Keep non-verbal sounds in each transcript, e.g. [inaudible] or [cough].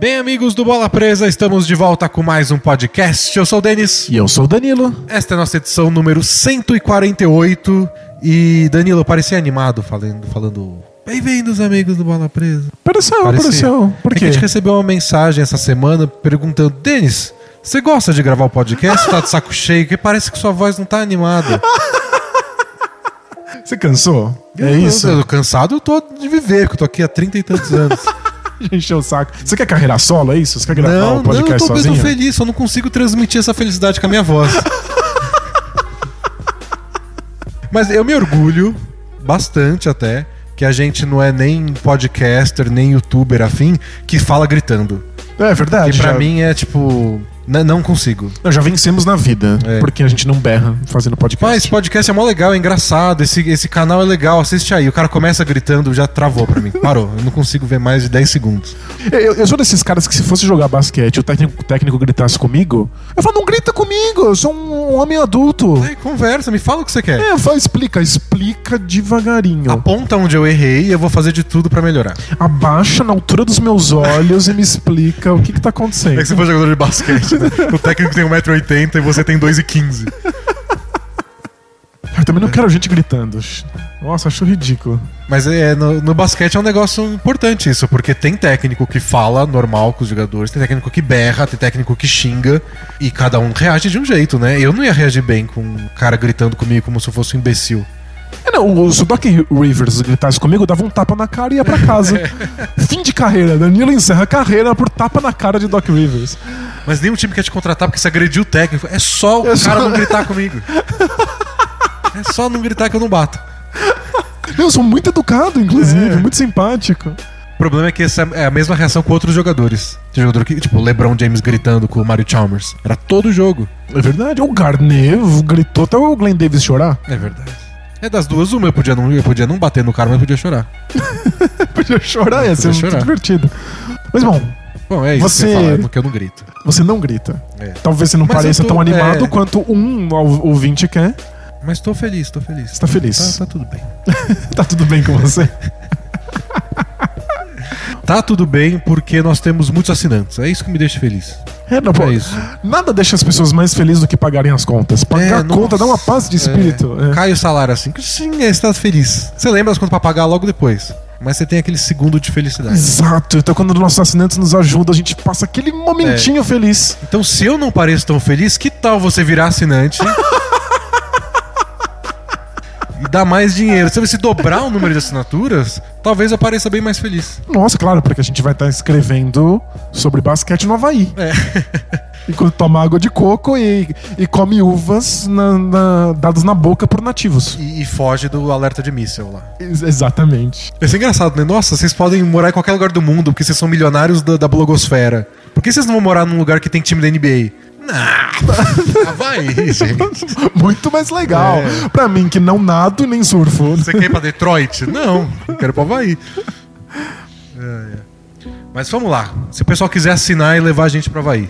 Bem, amigos do Bola Presa, estamos de volta com mais um podcast. Eu sou o Denis. E eu sou o Danilo. Esta é a nossa edição número 148. E Danilo, eu parecia animado falando. falando Bem-vindos, amigos do Bola Presa. Pareceu, Parecia. pareceu. Por É quê? a gente recebeu uma mensagem essa semana perguntando: Denis, você gosta de gravar o podcast? tá de saco cheio? Que parece que sua voz não tá animada. Você cansou? É Eu- isso? Eu, eu cansado eu tô de viver, porque eu tô aqui há 30 e tantos anos. [laughs] Encheu o saco. Você quer carreira solo, é isso? Você quer gravar não, um não, eu podcast tô mesmo feliz, eu não consigo transmitir essa felicidade com a minha voz. [laughs] Mas eu me orgulho bastante até que a gente não é nem podcaster, nem youtuber afim que fala gritando. É verdade. Que pra já, mim é tipo. N- não consigo. Não, já vencemos na vida. É. Porque a gente não berra fazendo podcast. Mas esse podcast é mó legal, é engraçado, esse, esse canal é legal, assiste aí. O cara começa gritando, já travou pra mim. Parou, eu não consigo ver mais de 10 segundos. Eu, eu sou desses caras que se fosse jogar basquete o técnico, o técnico gritasse comigo, eu falo, não grita comigo, eu sou um homem adulto. Aí conversa, me fala o que você quer. É, fala, explica, explica devagarinho. Aponta onde eu errei e eu vou fazer de tudo pra melhorar. Abaixa na altura dos meus olhos e me explica o que que tá acontecendo. É que você for jogador de basquete? O técnico tem 1,80m e você tem 2,15m. Eu também não quero gente gritando. Nossa, acho ridículo. Mas é, no, no basquete é um negócio importante isso, porque tem técnico que fala normal com os jogadores, tem técnico que berra, tem técnico que xinga, e cada um reage de um jeito, né? Eu não ia reagir bem com um cara gritando comigo como se eu fosse um imbecil. É, não, se o Doc Rivers gritasse comigo, eu dava um tapa na cara e ia pra casa. [laughs] Fim de carreira. Danilo encerra a carreira por tapa na cara de Doc Rivers. Mas nenhum time quer te contratar porque você agrediu o técnico. É só o É cara só- não [laughs] gritar comigo. É só não gritar que eu não bato. Eu sou muito educado, inclusive, É. muito simpático. O problema é que essa é a mesma reação com outros jogadores. Tem jogador que, tipo, o LeBron James gritando com o Mario Chalmers. Era todo jogo. É verdade. O Garnet gritou até o Glenn Davis chorar. É verdade. É das duas, uma eu podia não, eu podia não bater no cara, mas eu podia chorar. [laughs] Podia chorar, ia ser muito divertido. Mas bom, Bom, é isso Você- que eu falar, é porque eu não grito. você não grita. É. Talvez você não Mas pareça tô- tão animado é. quanto um ou- ouvinte quer. Mas tô feliz, tô feliz. Você tá feliz? Tá, tá tudo bem. [laughs] Tá tudo bem com você? [laughs] Tá tudo bem porque nós temos muitos assinantes. É isso que me deixa feliz. É, não, pô, É isso. Nada deixa as pessoas mais felizes do que pagarem as contas. Pagar É, a conta dá uma paz de espírito. é. é. Cai o salário assim. Sim, é, você tá feliz. Você lembra as contas pra pagar logo depois. Mas você tem aquele segundo de felicidade. Exato. Então, quando nossos assinantes nos ajudam, a gente passa aquele momentinho feliz. Então, se eu não pareço tão feliz, que tal você virar assinante? [laughs] e dar mais dinheiro. Se você dobrar o número de assinaturas, talvez eu pareça bem mais feliz. Nossa, claro, porque a gente vai estar escrevendo sobre basquete no Havaí. É. [laughs] Enquanto toma água de coco e, e come uvas na- na- dadas na boca por nativos. E, e foge do alerta de míssel lá. Ex- exatamente. Isso é engraçado, né? Nossa, vocês podem morar em qualquer lugar do mundo porque vocês são milionários da, da blogosfera. Por que vocês não vão morar num lugar que tem time da NBA? Não, vai, gente. [laughs] Muito mais legal. É. Pra mim, que não nado nem surfo. Você quer ir pra Detroit? Não, eu quero ir pra Havaí. É, é. Mas vamos lá. Se o pessoal quiser assinar e levar a gente pra Havaí,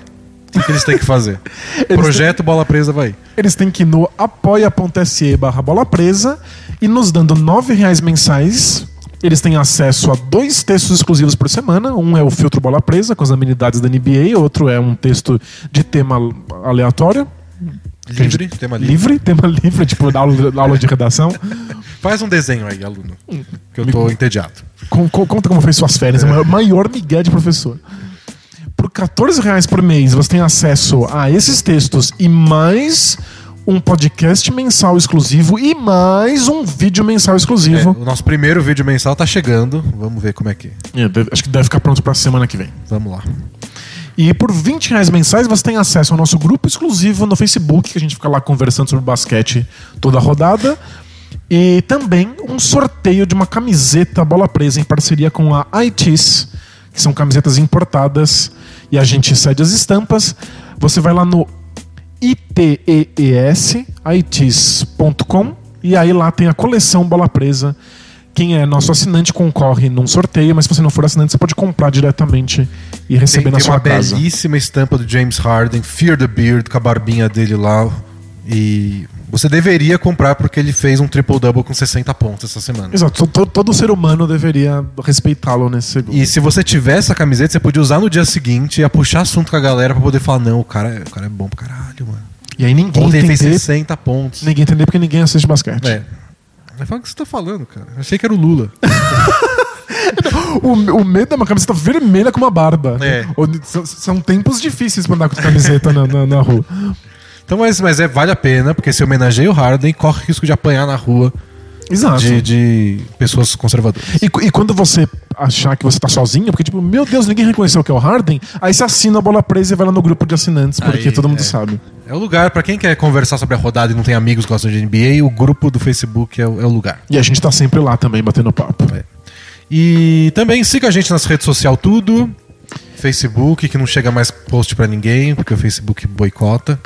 o que, eles têm que fazer? [laughs] Projeto Bola Presa Havaí. Eles têm que ir no apoia.se barra bola presa e nos dando nove reais mensais. Eles têm acesso a dois textos exclusivos por semana. Um é o filtro bola presa com as amenidades da NBA, outro é um texto de tema aleatório. Livre, tema livre. Livre, tema [laughs] livre, tipo aula, aula de redação. Faz um desenho aí, aluno. Que eu tô entediado. Com- com- conta como foi suas férias, é o maior, maior migué de professor. Por 14 reais por mês, você tem acesso a esses textos e mais um podcast mensal exclusivo e mais um vídeo mensal É, exclusivo. o nosso primeiro vídeo mensal tá chegando. Vamos ver como é que. É, deve- acho que deve ficar pronto pra semana que vem. Vamos lá. E por 20 reais mensais você tem acesso ao nosso grupo exclusivo no Facebook, que a gente fica lá conversando sobre basquete toda a rodada. E também um sorteio de uma camiseta bola presa em parceria com a ITs, que são camisetas importadas e a gente cede as estampas. Você vai lá no itees, ites.com e aí lá tem a coleção bola presa. Quem é nosso assinante concorre num sorteio, mas se você não for assinante, você pode comprar diretamente e receber Tem, na tem sua uma casa. belíssima estampa do James Harden, Fear the Beard, com a barbinha dele lá. E Você deveria comprar porque ele fez um triple-double com 60 pontos essa semana. Exato, todo, todo ser humano deveria respeitá-lo nesse segundo. E se você tivesse essa camiseta, você podia usar no dia seguinte, ia puxar assunto com a galera pra poder falar, não, o cara, é- o cara é bom pra caralho, mano. E aí ninguém Ontem fez entender, 60 pontos. ninguém entender porque ninguém assiste basquete. É. Mas fala o que você tá falando, cara. Eu achei que era o Lula. [laughs] O, o medo é uma camiseta vermelha com uma barba. É. São tempos difíceis pra andar com camiseta na, na, na rua. Então, mas, mas é, vale a pena, porque se homenageia o Harden, corre risco de apanhar na rua Exato. de, de pessoas conservadoras. E, e quando você achar que você tá sozinho, porque tipo, meu Deus, ninguém reconheceu que é o Harden, aí você assina a bola presa e vai lá no grupo de assinantes, porque Aí, todo mundo é. sabe. É o lugar, pra quem quer conversar sobre a rodada e não tem amigos que gostam de NBA, o grupo do Facebook é, o- é o lugar. E a gente tá sempre lá também batendo papo. É. E também siga a gente nas redes sociais tudo. Facebook, que não chega mais post pra ninguém, porque o Facebook boicota.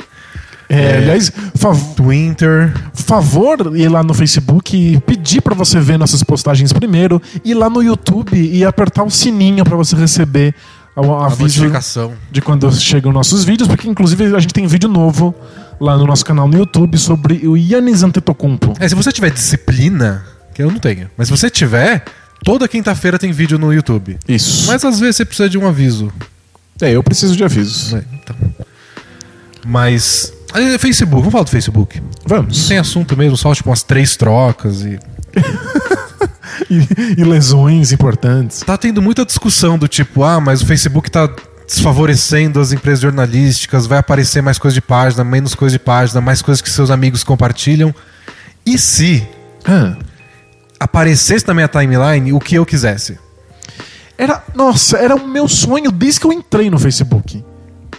É, Aliás, fav- Twitter. favor ir lá no Facebook e pedir pra você ver nossas postagens primeiro, ir lá no YouTube e apertar o sininho pra você receber o A aviso notificação. de quando chegam nossos vídeos, porque inclusive a gente tem vídeo novo lá no nosso canal no YouTube sobre o Yannis Antetokounmpo. É, se você tiver disciplina, que eu não tenho, mas se você tiver, toda quinta-feira tem vídeo no YouTube. Isso. Mas às vezes você precisa de um aviso. É, eu preciso de avisos. né? Então. Mas. Facebook, vamos falar do Facebook. Vamos. Tem assunto mesmo, só tipo umas três trocas e. [laughs] E, e lesões importantes. Tá tendo muita discussão do tipo, ah, mas o Facebook tá desfavorecendo as empresas jornalísticas, vai aparecer mais coisa de página, menos coisa de página, mais coisas que seus amigos compartilham. E se Ah. aparecesse na minha timeline o que eu quisesse? Era, nossa, era o meu sonho desde que eu entrei no Facebook.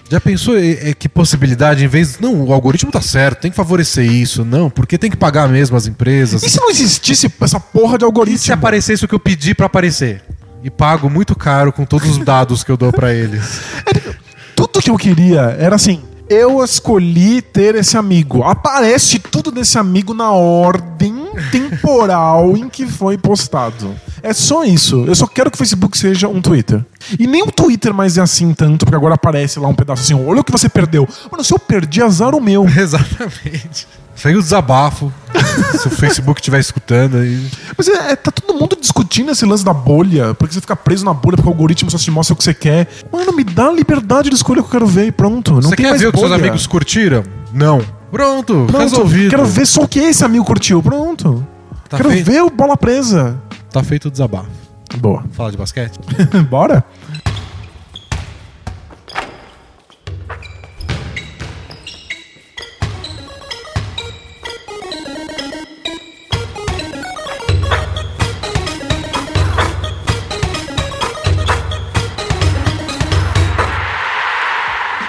Já pensou eh, eh, que possibilidade, em vez. Não, o algoritmo tá certo, tem que favorecer isso, não, porque tem que pagar mesmo as empresas. E se não existisse essa porra de E algoritmo? se aparecesse o que eu pedi pra aparecer? E pago muito caro com todos os dados que eu dou pra eles. [laughs] Tudo que eu queria era assim. Eu escolhi ter esse amigo. Aparece tudo desse amigo na ordem temporal em que foi postado. É só isso. Eu só quero que o Facebook seja um Twitter. E nem o Twitter mais é assim tanto, porque agora aparece lá um pedaço assim: olha o que você perdeu. Mano, se eu perdi, azar o meu. [laughs] Exatamente. Saiu o desabafo. [laughs] se o Facebook estiver escutando aí. Mas é, é, tá todo mundo discutindo esse lance da bolha, porque você fica preso na bolha porque o algoritmo só te mostra o que você quer. Mano, me dá a liberdade de escolher o que eu quero ver e pronto. Não Você tem quer mais ver o que seus amigos curtiram? Não. Pronto, Pronto, resolvido. Quero ver só o que esse amigo curtiu. Pronto. Tá quero feito. ver o bola presa. Tá feito o desabafo. Boa. Falar de basquete? [laughs] Bora?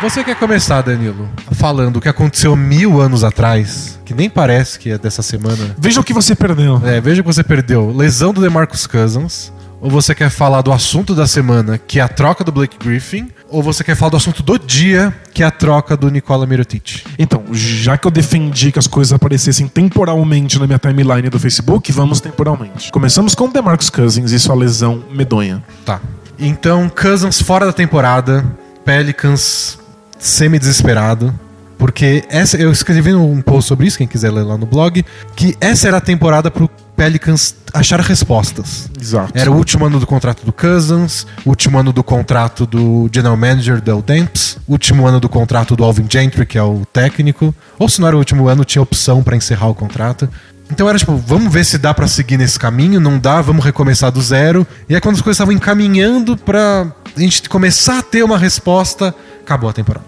Você quer começar, Danilo, falando o que aconteceu mil anos atrás, que nem parece que é dessa semana. Veja o que você perdeu. É, veja que você perdeu. Lesão do DeMarcus Cousins. Ou você quer falar do assunto da semana, que é a troca do Blake Griffin. Ou você quer falar do assunto do dia, que é a troca do Nikola Mirotic. Então, já que eu defendi que as coisas aparecessem temporalmente na minha timeline do Facebook, vamos temporalmente. Começamos com o DeMarcus Cousins e sua lesão medonha. Tá. Então, Cousins fora da temporada. Pelicans semi-desesperado. Porque essa, eu escrevi um post sobre isso, quem quiser ler lá no blog, que essa era a temporada pro Pelicans achar respostas. Exato. Era o último ano do contrato do Cousins, último ano do contrato do general manager Del Demps, último ano do contrato do Alvin Gentry, que é o técnico. Ou se não era o último ano, tinha opção pra encerrar o contrato. Então era tipo, vamos ver se dá pra seguir nesse caminho, não dá, vamos recomeçar do zero. E aí quando as coisas estavam encaminhando pra a gente começar a ter uma resposta, acabou a temporada.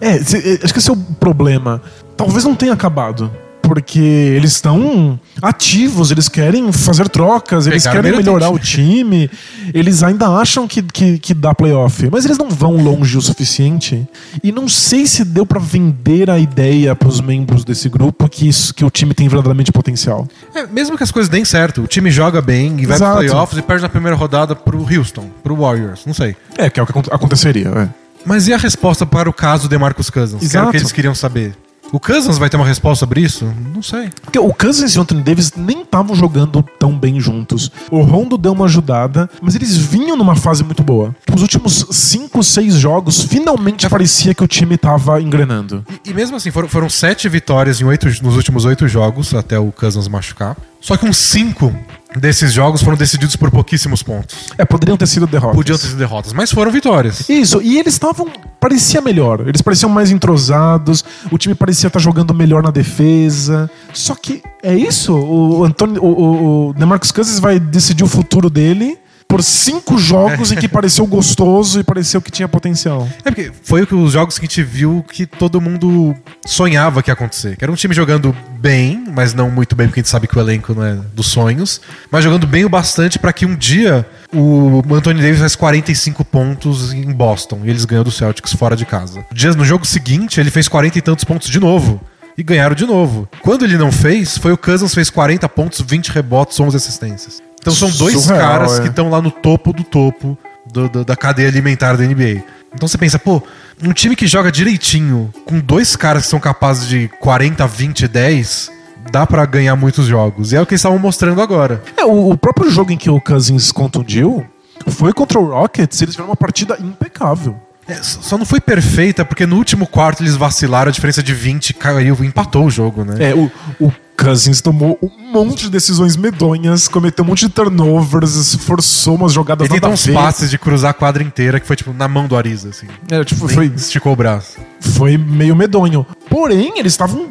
É, é, acho que esse é o problema. Talvez não tenha acabado. Porque eles estão ativos, eles querem fazer trocas, eles Pegaram querem o melhorar o Mirotic. time, eles ainda acham que, que, que dá playoff, mas eles não vão longe o suficiente. E não sei se deu pra vender a ideia pros membros desse grupo que, isso, que o time tem verdadeiramente potencial. É, mesmo que as coisas deem certo, o time joga bem e vai Exato. pro playoffs e perde na primeira rodada pro Houston, pro Warriors, não sei. É, que é o que acon- aconteceria. é. Mas e a resposta para o caso de Marcus Cousins? Que era o Exato. que eles queriam saber. O Cousins vai ter uma resposta sobre isso? Não sei. Porque o Cousins e o Anthony Davis nem estavam jogando tão bem juntos. O Rondo deu uma ajudada, mas eles vinham numa fase muito boa. Os últimos 5, 6 jogos, finalmente parecia que o time tava engrenando. E, e mesmo assim, foram, foram sete vitórias em oito, nos últimos oito jogos, até o Cousins machucar. Só que uns cinco desses jogos foram decididos por pouquíssimos pontos. É, poderiam ter sido derrotas. Podiam ter sido derrotas, mas foram vitórias. Isso, e eles estavam. Parecia melhor. Eles pareciam mais entrosados, o time parecia estar jogando melhor na defesa. Só que é isso? O Antônio. O, o, o DeMarcus Cousins vai decidir o futuro dele por cinco jogos em que pareceu gostoso e pareceu que tinha potencial. É porque foi o que os jogos que a gente viu que todo mundo sonhava que ia acontecer. Que era um time jogando bem, mas não muito bem, porque a gente sabe que o elenco não é dos sonhos, mas jogando bem o bastante para que um dia o Anthony Davis faz 45 pontos em Boston e eles ganham do Celtics fora de casa. Dias no jogo seguinte, ele fez 40 e tantos pontos de novo. E ganharam de novo. Quando ele não fez, foi o Cousins fez 40 pontos, 20 rebotes, 11 assistências. Então são dois Surreal, caras é. que estão lá no topo do topo do- do- da cadeia alimentar da NBA. Então você pensa, pô, um time que joga direitinho, com dois caras que são capazes de 40, 20, 10, dá pra ganhar muitos jogos. E é o que eles estavam mostrando agora. É, o, o próprio jogo em que o Cousins contundiu foi contra o Rockets, eles fizeram uma partida impecável. É, só não foi perfeita porque no último quarto eles vacilaram, a diferença de 20 caiu, empatou o jogo, né? É, o, o Cousins tomou um monte de decisões medonhas, cometeu um monte de turnovers, forçou umas jogadas Ele tentou uns ver. passes de cruzar a quadra inteira que foi tipo na mão do Ariza, assim. É, tipo, Nem foi, esticou o braço. foi meio medonho. Porém, eles estavam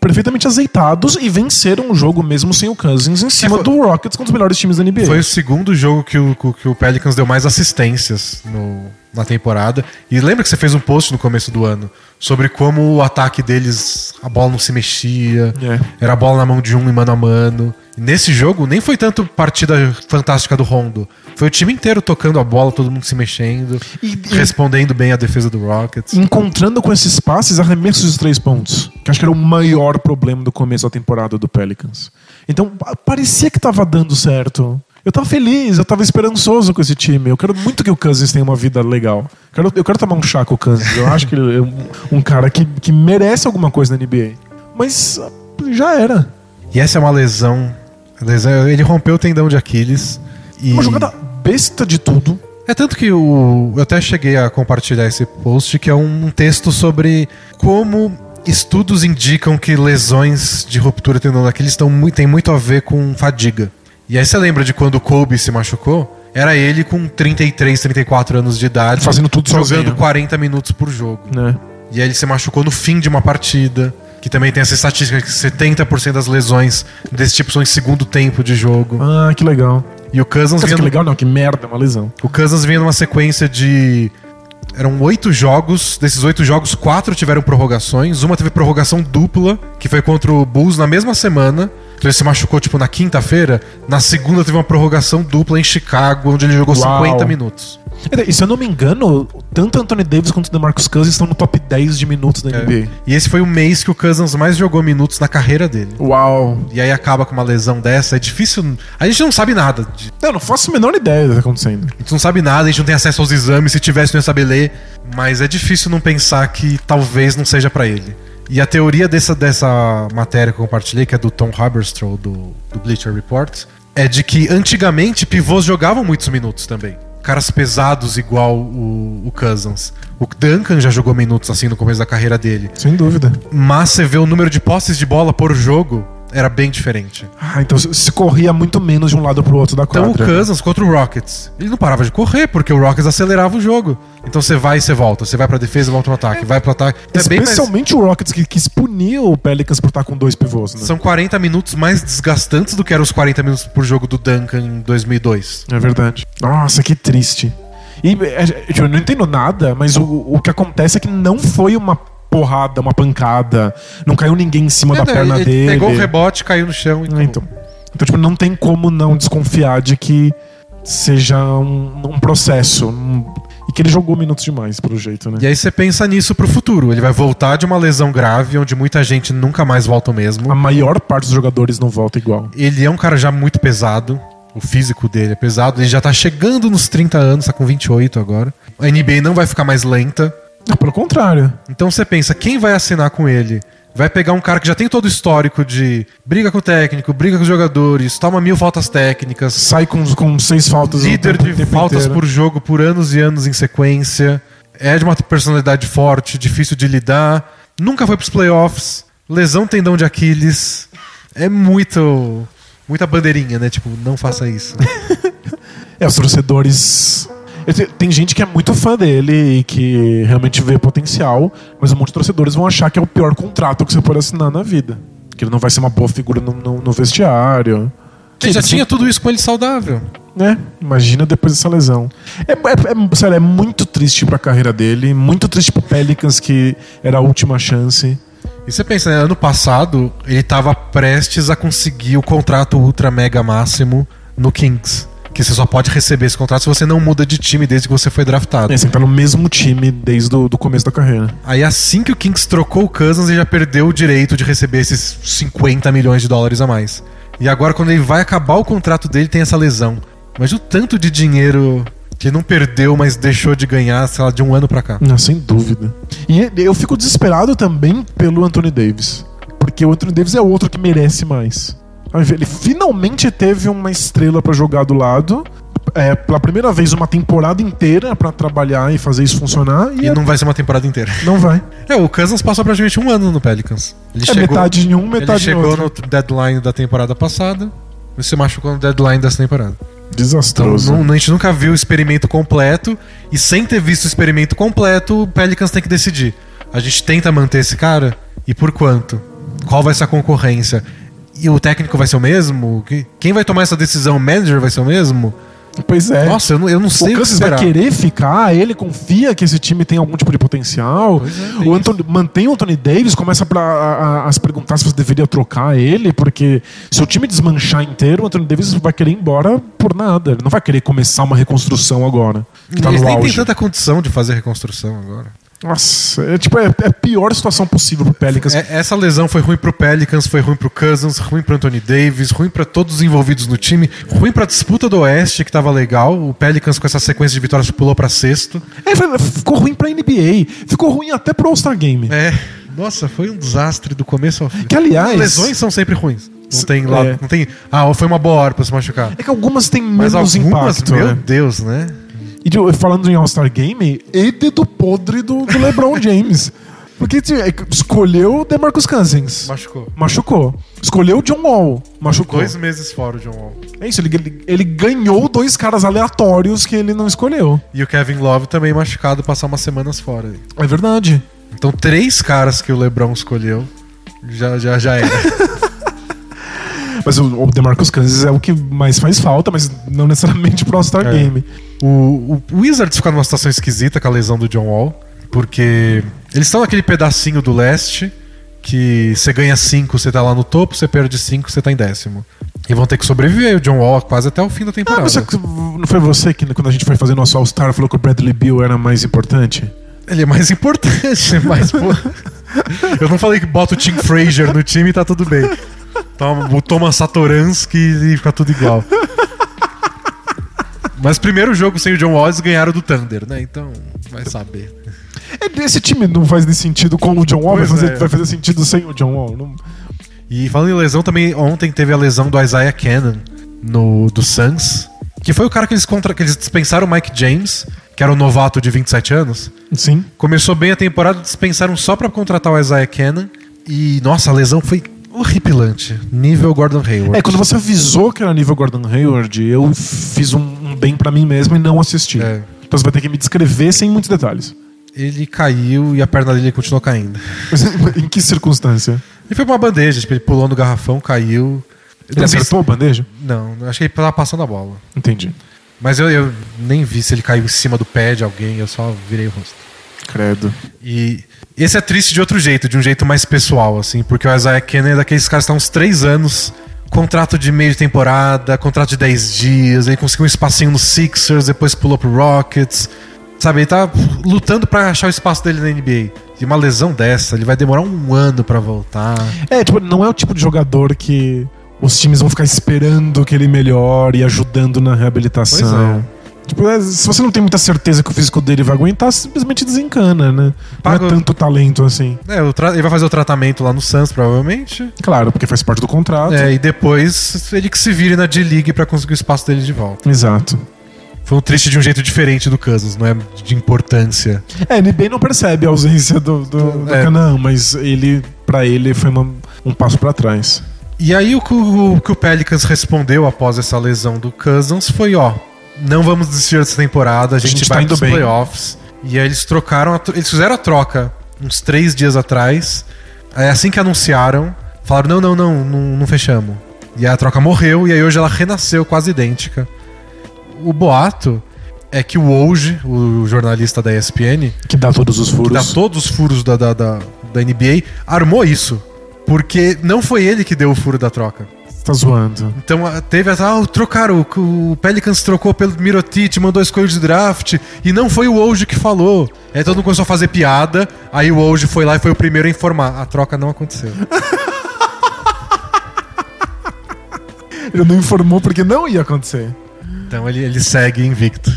perfeitamente azeitados e venceram o jogo mesmo sem o Cousins em cima foi- do Rockets, é um dos melhores times da NBA. Foi o segundo jogo que o, que o Pelicans deu mais assistências no- na temporada. E lembra que você fez um post no começo do ano sobre como o ataque deles, a bola não se mexia, É. era a bola na mão de um e mano a mano. E nesse jogo, nem foi tanto partida fantástica do Rondo. Foi o time inteiro tocando a bola, todo mundo se mexendo, E- e- respondendo bem a defesa do Rockets. encontrando com esses passes arremessos de três pontos. Que acho que era o maior problema do começo da temporada do Pelicans. Então, pa- parecia que tava dando certo. Eu tava feliz, eu tava esperançoso com esse time. Eu quero muito que o Cousins tenha uma vida legal. Quero- eu quero tomar um chá com o Cousins. Eu acho que ele é um, um cara que, que merece alguma coisa na NBA. Mas já era. E essa é uma lesão. Ele rompeu o tendão de Aquiles. E... Uma jogada besta de tudo. É tanto que o, eu até cheguei a compartilhar esse post, que é um texto sobre como estudos indicam que lesões de ruptura tendão daqueles estão muito, tem muito a ver com fadiga. E aí você lembra de quando o Kobe se machucou? Era ele com 33, 34 anos de idade, Fazendo tudo jogando sozinho. 40 minutos por jogo. Né? E aí ele se machucou no fim de uma partida. Que também tem essa estatística que 70% das lesões desse tipo são em segundo tempo de jogo. Ah, que legal. E o Cousins vinha que no- legal não, que merda, uma lesão. o Kansas vinha numa sequência de. Eram oito jogos. Desses oito jogos, quatro tiveram prorrogações. Uma teve prorrogação dupla, que foi contra o Bulls na mesma semana. Então ele se machucou, tipo, na quinta-feira. Na segunda teve uma prorrogação dupla em Chicago, onde ele jogou Uau. 50 minutos. E se eu não me engano, tanto Anthony Davis quanto o DeMarcus Cousins estão no top 10 de minutos da NBA. E esse foi o mês que o Cousins mais jogou minutos na carreira dele. Uau. E aí acaba com uma lesão dessa. É difícil. A gente não sabe nada. de- Eu não faço a menor ideia do que tá acontecendo. A gente não sabe nada, a gente não tem acesso aos exames. Se tivesse, não ia saber ler. Mas é difícil não pensar que talvez não seja pra ele. E a teoria dessa, dessa matéria que eu compartilhei, que é do Tom Haberstroh, do, do Bleacher Report, é de que antigamente pivôs jogavam muitos minutos também. Caras pesados igual o, o Cousins. O Duncan já jogou minutos assim no começo da carreira dele. Sem dúvida. Mas você vê o número de posses de bola por jogo, era bem diferente. Ah, então se corria muito menos de um lado pro outro da Então quadra. o Cousins contra o Rockets, ele não parava de correr, porque o Rockets acelerava o jogo. Então você vai e você volta. Você vai pra defesa e volta pro ataque. Vai pro ataque. É bem mais- Especialmente o Rockets que quis punir o Pelicans por estar com dois pivôs, né? São 40 minutos mais desgastantes do que eram os 40 minutos por jogo do Duncan em 2002. É verdade. Nossa, que triste. E é, tipo, eu não entendo nada, mas o, o que acontece é que não foi uma porrada, uma pancada. Não caiu ninguém em cima da É, não, perna ele dele. Pegou o rebote, caiu no chão e Ah, acabou. então. Então, tipo, não tem como não desconfiar de que seja um, um processo. um- e que ele jogou minutos demais, pelo jeito, né? E aí você pensa nisso pro futuro. Ele vai voltar de uma lesão grave, onde muita gente nunca mais volta o mesmo. A maior parte dos jogadores não volta igual. Ele é um cara já muito pesado. O físico dele é pesado. Ele já tá chegando nos 30 anos, tá com 28 agora. A NBA não vai ficar mais lenta. Não, pelo contrário. Então você pensa, quem vai assinar com ele? vai pegar um cara que já tem todo o histórico de briga com o técnico, briga com os jogadores, toma mil faltas técnicas, Sai com, com seis faltas líder tempo- de faltas inteiro. por jogo por anos e anos em sequência, é de uma personalidade forte, difícil de lidar, nunca foi pros playoffs, lesão tendão de Aquiles, é muito muita bandeirinha, né? Tipo, não faça isso. [laughs] É, os torcedores. Tem- gente que é muito fã dele e que realmente vê potencial, mas um monte de torcedores vão achar que é o pior contrato que você pode assinar na vida. Que ele não vai ser uma boa figura no, no- no vestiário. Que já tinha tudo isso com ele saudável. né? Imagina depois dessa lesão. É, é, é- sério, é muito triste pra carreira dele, muito triste pro Pelicans, que era a última chance. E você pensa, né? Ano passado, ele tava prestes a conseguir o contrato ultra mega máximo no Kings. Que você só pode receber esse contrato se você não muda de time desde que você foi draftado. É, você tá no mesmo time desde o do começo da carreira. Aí assim que o Kings trocou o Cousins, ele já perdeu o direito de receber esses 50 milhões de dólares a mais. E agora, quando ele vai acabar o contrato dele, tem essa lesão. Mas o tanto de dinheiro que ele não perdeu, mas deixou de ganhar, sei lá, de um ano pra cá. Não, sem dúvida. E eu fico desesperado também pelo Anthony Davis. Porque o Anthony Davis é outro que merece mais. Ele finalmente teve uma estrela pra jogar do lado. É, pela primeira vez, uma temporada inteira pra trabalhar e fazer isso funcionar. E, E é- não vai ser uma temporada inteira. não vai. É, o Cousins passou praticamente um ano no Pelicans. Ele É metade em um, Ele metade em chegou outro. no deadline da temporada passada e se machucou no deadline dessa temporada. Então Desastroso. não- a gente nunca viu o experimento completo e sem ter visto o experimento completo, o Pelicans tem que decidir. A gente tenta manter esse cara e por quanto? Qual vai ser a concorrência? E o técnico vai ser o mesmo? Que- Quem vai tomar essa decisão? O manager vai ser o mesmo? Pois é. Nossa, eu não, eu não sei o que Kansas vai esperar. querer ficar, ele confia que esse time tem algum tipo de potencial. É, tem o Anthony, mantém o Anthony Davis, começa pra, a, a- se perguntar se você deveria trocar ele, porque se o time desmanchar inteiro, o Anthony Davis vai querer ir embora por nada. Ele não vai querer começar uma reconstrução agora. Que tá Eles no nem auge. tanta condição de fazer reconstrução agora. Nossa, é, tipo, é, é a pior situação possível pro Pelicans. É- essa lesão foi ruim pro Pelicans, foi ruim pro Cousins, ruim pro Anthony Davis, ruim pra todos os envolvidos no time, ruim pra disputa do Oeste, que tava legal. O Pelicans, com essa sequência de vitórias, pulou pra sexto. É, ficou ruim pra NBA, ficou ruim até pro All-Star Game. É. Nossa, foi um desastre do começo ao fim. Que, aliás- As lesões são sempre ruins. Não tem lá, É. não tem. Ah, foi uma boa hora pra se machucar. É que algumas têm Mas menos algumas, impacto. meu né? Deus, né? E de- falando em All-Star Game, e dedo podre do, do LeBron [laughs] James. Porque tipo, é, escolheu o DeMarcus Cousins. Machucou. Machucou. Escolheu o John Wall. Machucou. Dois meses fora o John Wall. É isso, ele, ele, ele ganhou dois caras aleatórios que ele não escolheu. E o Kevin Love também machucado, passar umas semanas fora. É verdade. Então, três caras que o LeBron escolheu já, já, já era. [laughs] Mas o, o DeMarcus Cousins é o que mais faz falta, mas não necessariamente pro All-Star É. Game. O, o Wizards fica numa situação esquisita com a lesão do John Wall, porque eles estão naquele pedacinho do leste que você ganha 5, você tá lá no topo, você perde 5, você tá em décimo. E vão ter que sobreviver o John Wall quase até o fim da Ah, temporada. mas você- não foi você que, quando a gente foi fazer nosso All-Star, falou que o Bradley Bill era mais importante? Ele é mais importante, [laughs] mas [laughs] pô. Eu não falei que bota o Tim Frazier no time e tá tudo bem. Toma o Thomas Satoransky e fica tudo igual. Mas primeiro jogo sem o John Wall, eles ganharam do Thunder, né? Então, vai saber. É, Esse time não faz nem sentido com o John Wall, Pois fazer, é. vai fazer sentido sem o John Wall. Não- E falando em lesão, também ontem teve a lesão do Isaiah Cannon no, do Suns, que foi o cara que eles, contra, que eles dispensaram o Mike James, que era um novato de 27 anos. Sim. Começou bem a temporada, dispensaram só pra contratar o Isaiah Cannon. E, nossa, a lesão foi horripilante. Nível Gordon Hayward. É, quando você avisou que era nível Gordon Hayward, eu fiz um, um bem pra mim mesmo e não assisti. É. Então você vai ter que me descrever sem muitos detalhes. Ele caiu e a perna dele continuou caindo. [laughs] Em que circunstância? Ele foi pra uma bandeja, tipo, ele pulou no garrafão, caiu. Ele não acertou a bandeja? se- Não, acho que ele tava passando a bola. Entendi. Mas eu, eu nem vi se ele caiu em cima do pé de alguém, eu só virei o rosto. Credo. E esse é triste de outro jeito, de um jeito mais pessoal, assim, porque o Isaiah Kenner é daqueles caras que estão uns três anos, contrato de meio de temporada, contrato de 10 dias, ele conseguiu um espacinho no Sixers, depois pulou pro Rockets. Sabe, ele tá lutando pra achar o espaço dele na NBA. E uma lesão dessa, ele vai demorar um ano pra voltar. É, tipo, não é o tipo de jogador que os times vão ficar esperando que ele melhore e ajudando na reabilitação. Tipo, é, se você não tem muita certeza que o físico dele vai aguentar, simplesmente desencana, né? Paga- Não é tanto talento assim. É, tra- ele vai fazer o tratamento lá no Suns, provavelmente. Claro, porque faz parte do contrato. É, e depois ele que se vire na D-League pra conseguir o espaço dele de volta. Exato. Foi um triste de um jeito diferente do Cousins, não é de importância. É, ele bem não percebe a ausência do, do, do É. Canaan, mas ele, para ele, foi uma- um passo pra trás. E aí o que o, o que o Pelicans respondeu após essa lesão do Cousins foi, ó, não vamos desistir dessa temporada, a gente, gente tá vai indo pros bem. playoffs. E aí eles trocaram, a tro- eles fizeram a troca uns três dias atrás. Aí assim que anunciaram, falaram, não, não, não, não, não fechamos. E aí a troca morreu, e aí hoje ela renasceu quase idêntica. O boato é que o Woj, o jornalista da ESPN, Que dá todos os que furos. dá todos os furos da, da, da, da NBA, armou isso. Porque não foi ele que deu o furo da troca. Tá zoando. Então ah, teve essa. Ah, trocaram. O, Pelicans trocou pelo Mirotic, mandou a escolha de draft. E não foi o Woj que falou. Aí todo mundo começou a fazer piada. Aí o Woj foi lá e foi o primeiro a informar. A troca não aconteceu. [laughs] Ele não informou porque não ia acontecer. Então ele, ele segue invicto.